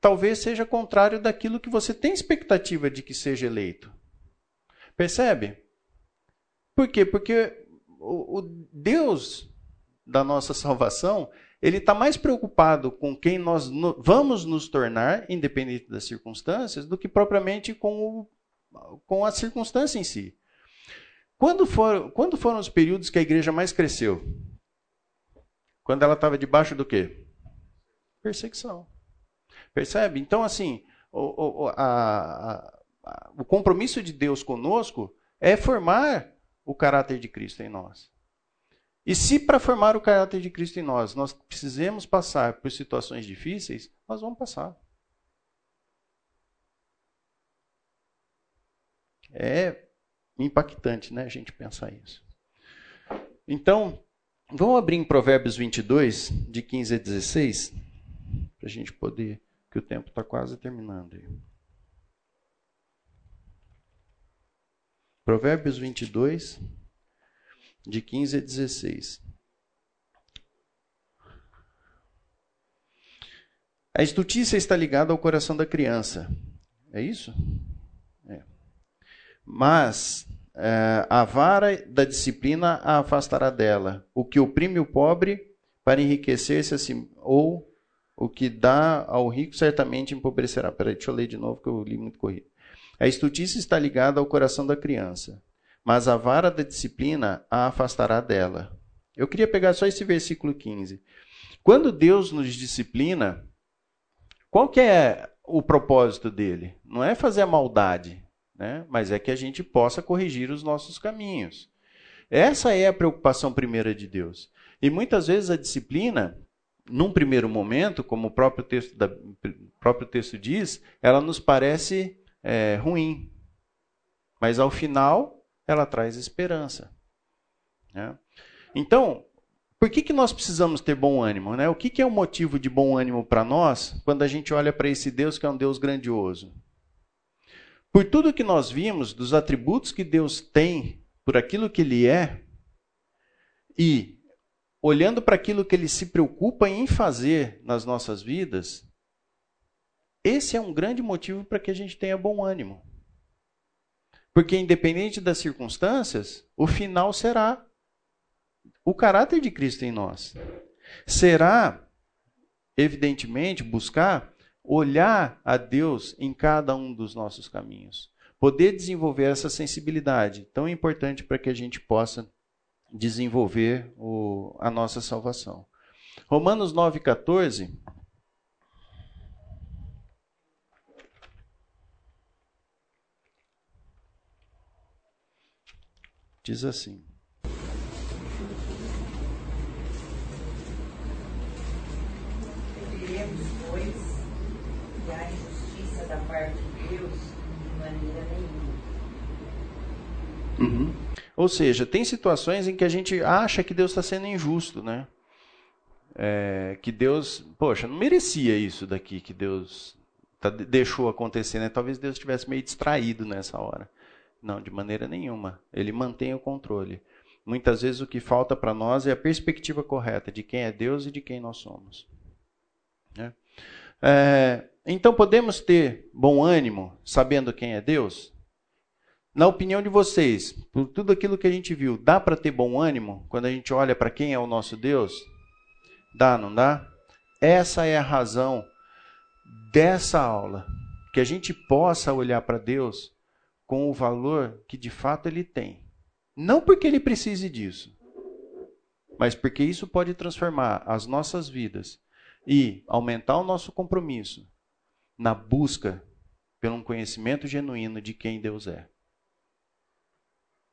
talvez seja contrário daquilo que você tem expectativa de que seja eleito. Percebe? Por quê? Porque o, o Deus da nossa salvação, ele está mais preocupado com quem nós no, vamos nos tornar, independente das circunstâncias, do que propriamente com o, com a circunstância em si. Quando, for, quando foram os períodos que a igreja mais cresceu? Quando ela estava debaixo do quê? Perseguição. Percebe? Então, assim, o, o, a, a, o compromisso de Deus conosco é formar o caráter de Cristo em nós. E se para formar o caráter de Cristo em nós, nós precisamos passar por situações difíceis, nós vamos passar. É impactante, né, a gente pensar isso. Então, vamos abrir em Provérbios 22, de 15 a 16, para a gente poder, que o tempo está quase terminando. Aí. Provérbios 22, de 15 a 16. A estutícia está ligada ao coração da criança. É isso? É. Mas é, a vara da disciplina a afastará dela. O que oprime o pobre para enriquecer-se assim, ou o que dá ao rico certamente empobrecerá. Peraí, deixa eu ler de novo que eu li muito corrido. A estutícia está ligada ao coração da criança mas a vara da disciplina a afastará dela. Eu queria pegar só esse versículo 15. Quando Deus nos disciplina, qual que é o propósito dele? Não é fazer a maldade, né? mas é que a gente possa corrigir os nossos caminhos. Essa é a preocupação primeira de Deus. E muitas vezes a disciplina, num primeiro momento, como o próprio texto, da, próprio texto diz, ela nos parece é, ruim. Mas ao final, ela traz esperança. Né? Então, por que, que nós precisamos ter bom ânimo? Né? O que, que é o motivo de bom ânimo para nós quando a gente olha para esse Deus que é um Deus grandioso? Por tudo que nós vimos, dos atributos que Deus tem, por aquilo que Ele é, e olhando para aquilo que Ele se preocupa em fazer nas nossas vidas, esse é um grande motivo para que a gente tenha bom ânimo. Porque, independente das circunstâncias, o final será o caráter de Cristo em nós. Será, evidentemente, buscar olhar a Deus em cada um dos nossos caminhos. Poder desenvolver essa sensibilidade tão importante para que a gente possa desenvolver o, a nossa salvação. Romanos 9,14 Diz assim: Diremos, pois, que há da parte de Deus de maneira nenhuma. Uhum. Ou seja, tem situações em que a gente acha que Deus está sendo injusto, né? É, que Deus, poxa, não merecia isso daqui que Deus tá, deixou acontecer, né? Talvez Deus estivesse meio distraído nessa hora. Não, de maneira nenhuma. Ele mantém o controle. Muitas vezes o que falta para nós é a perspectiva correta de quem é Deus e de quem nós somos. Né? É, então podemos ter bom ânimo sabendo quem é Deus? Na opinião de vocês, por tudo aquilo que a gente viu, dá para ter bom ânimo quando a gente olha para quem é o nosso Deus? Dá, não dá? Essa é a razão dessa aula. Que a gente possa olhar para Deus com o valor que de fato ele tem. Não porque ele precise disso, mas porque isso pode transformar as nossas vidas e aumentar o nosso compromisso na busca pelo um conhecimento genuíno de quem Deus é.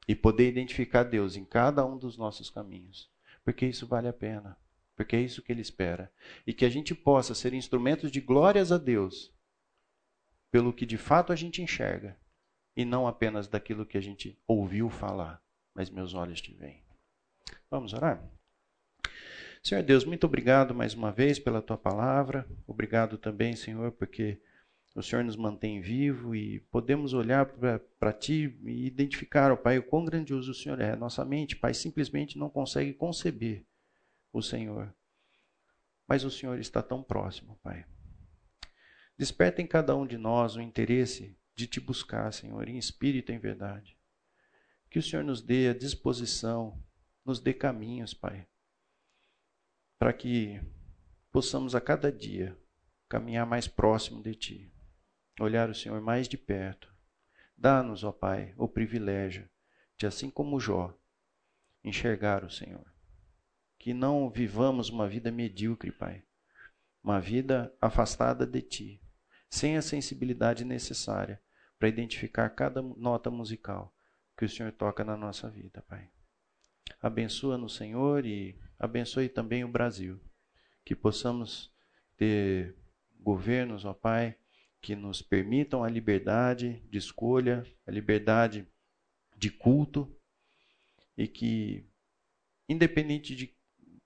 E poder identificar Deus em cada um dos nossos caminhos. Porque isso vale a pena. Porque é isso que Ele espera. E que a gente possa ser instrumentos de glórias a Deus pelo que de fato a gente enxerga e não apenas daquilo que a gente ouviu falar, mas meus olhos te veem. Vamos orar? Senhor Deus, muito obrigado mais uma vez pela tua palavra. Obrigado também, Senhor, porque o Senhor nos mantém vivo e podemos olhar para ti e identificar, ó Pai, o quão grandioso o Senhor é. Nossa mente, Pai, simplesmente não consegue conceber o Senhor. Mas o Senhor está tão próximo, Pai. Desperta em cada um de nós o interesse de te buscar, Senhor, em espírito e em verdade. Que o Senhor nos dê a disposição, nos dê caminhos, Pai, para que possamos a cada dia caminhar mais próximo de Ti, olhar o Senhor mais de perto, Dá-nos, ó Pai, o privilégio de, assim como Jó, enxergar o Senhor. Que não vivamos uma vida medíocre, Pai. Uma vida afastada de Ti, sem a sensibilidade necessária para identificar cada nota musical que o Senhor toca na nossa vida, Pai. Abençoa no Senhor e abençoe também o Brasil. Que possamos ter governos, ó Pai, que nos permitam a liberdade de escolha, a liberdade de culto, e que, independente de,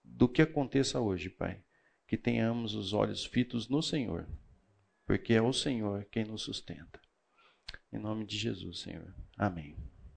do que aconteça hoje, Pai, que tenhamos os olhos fitos no Senhor, porque é o Senhor quem nos sustenta. Em nome de Jesus, Senhor. Amém.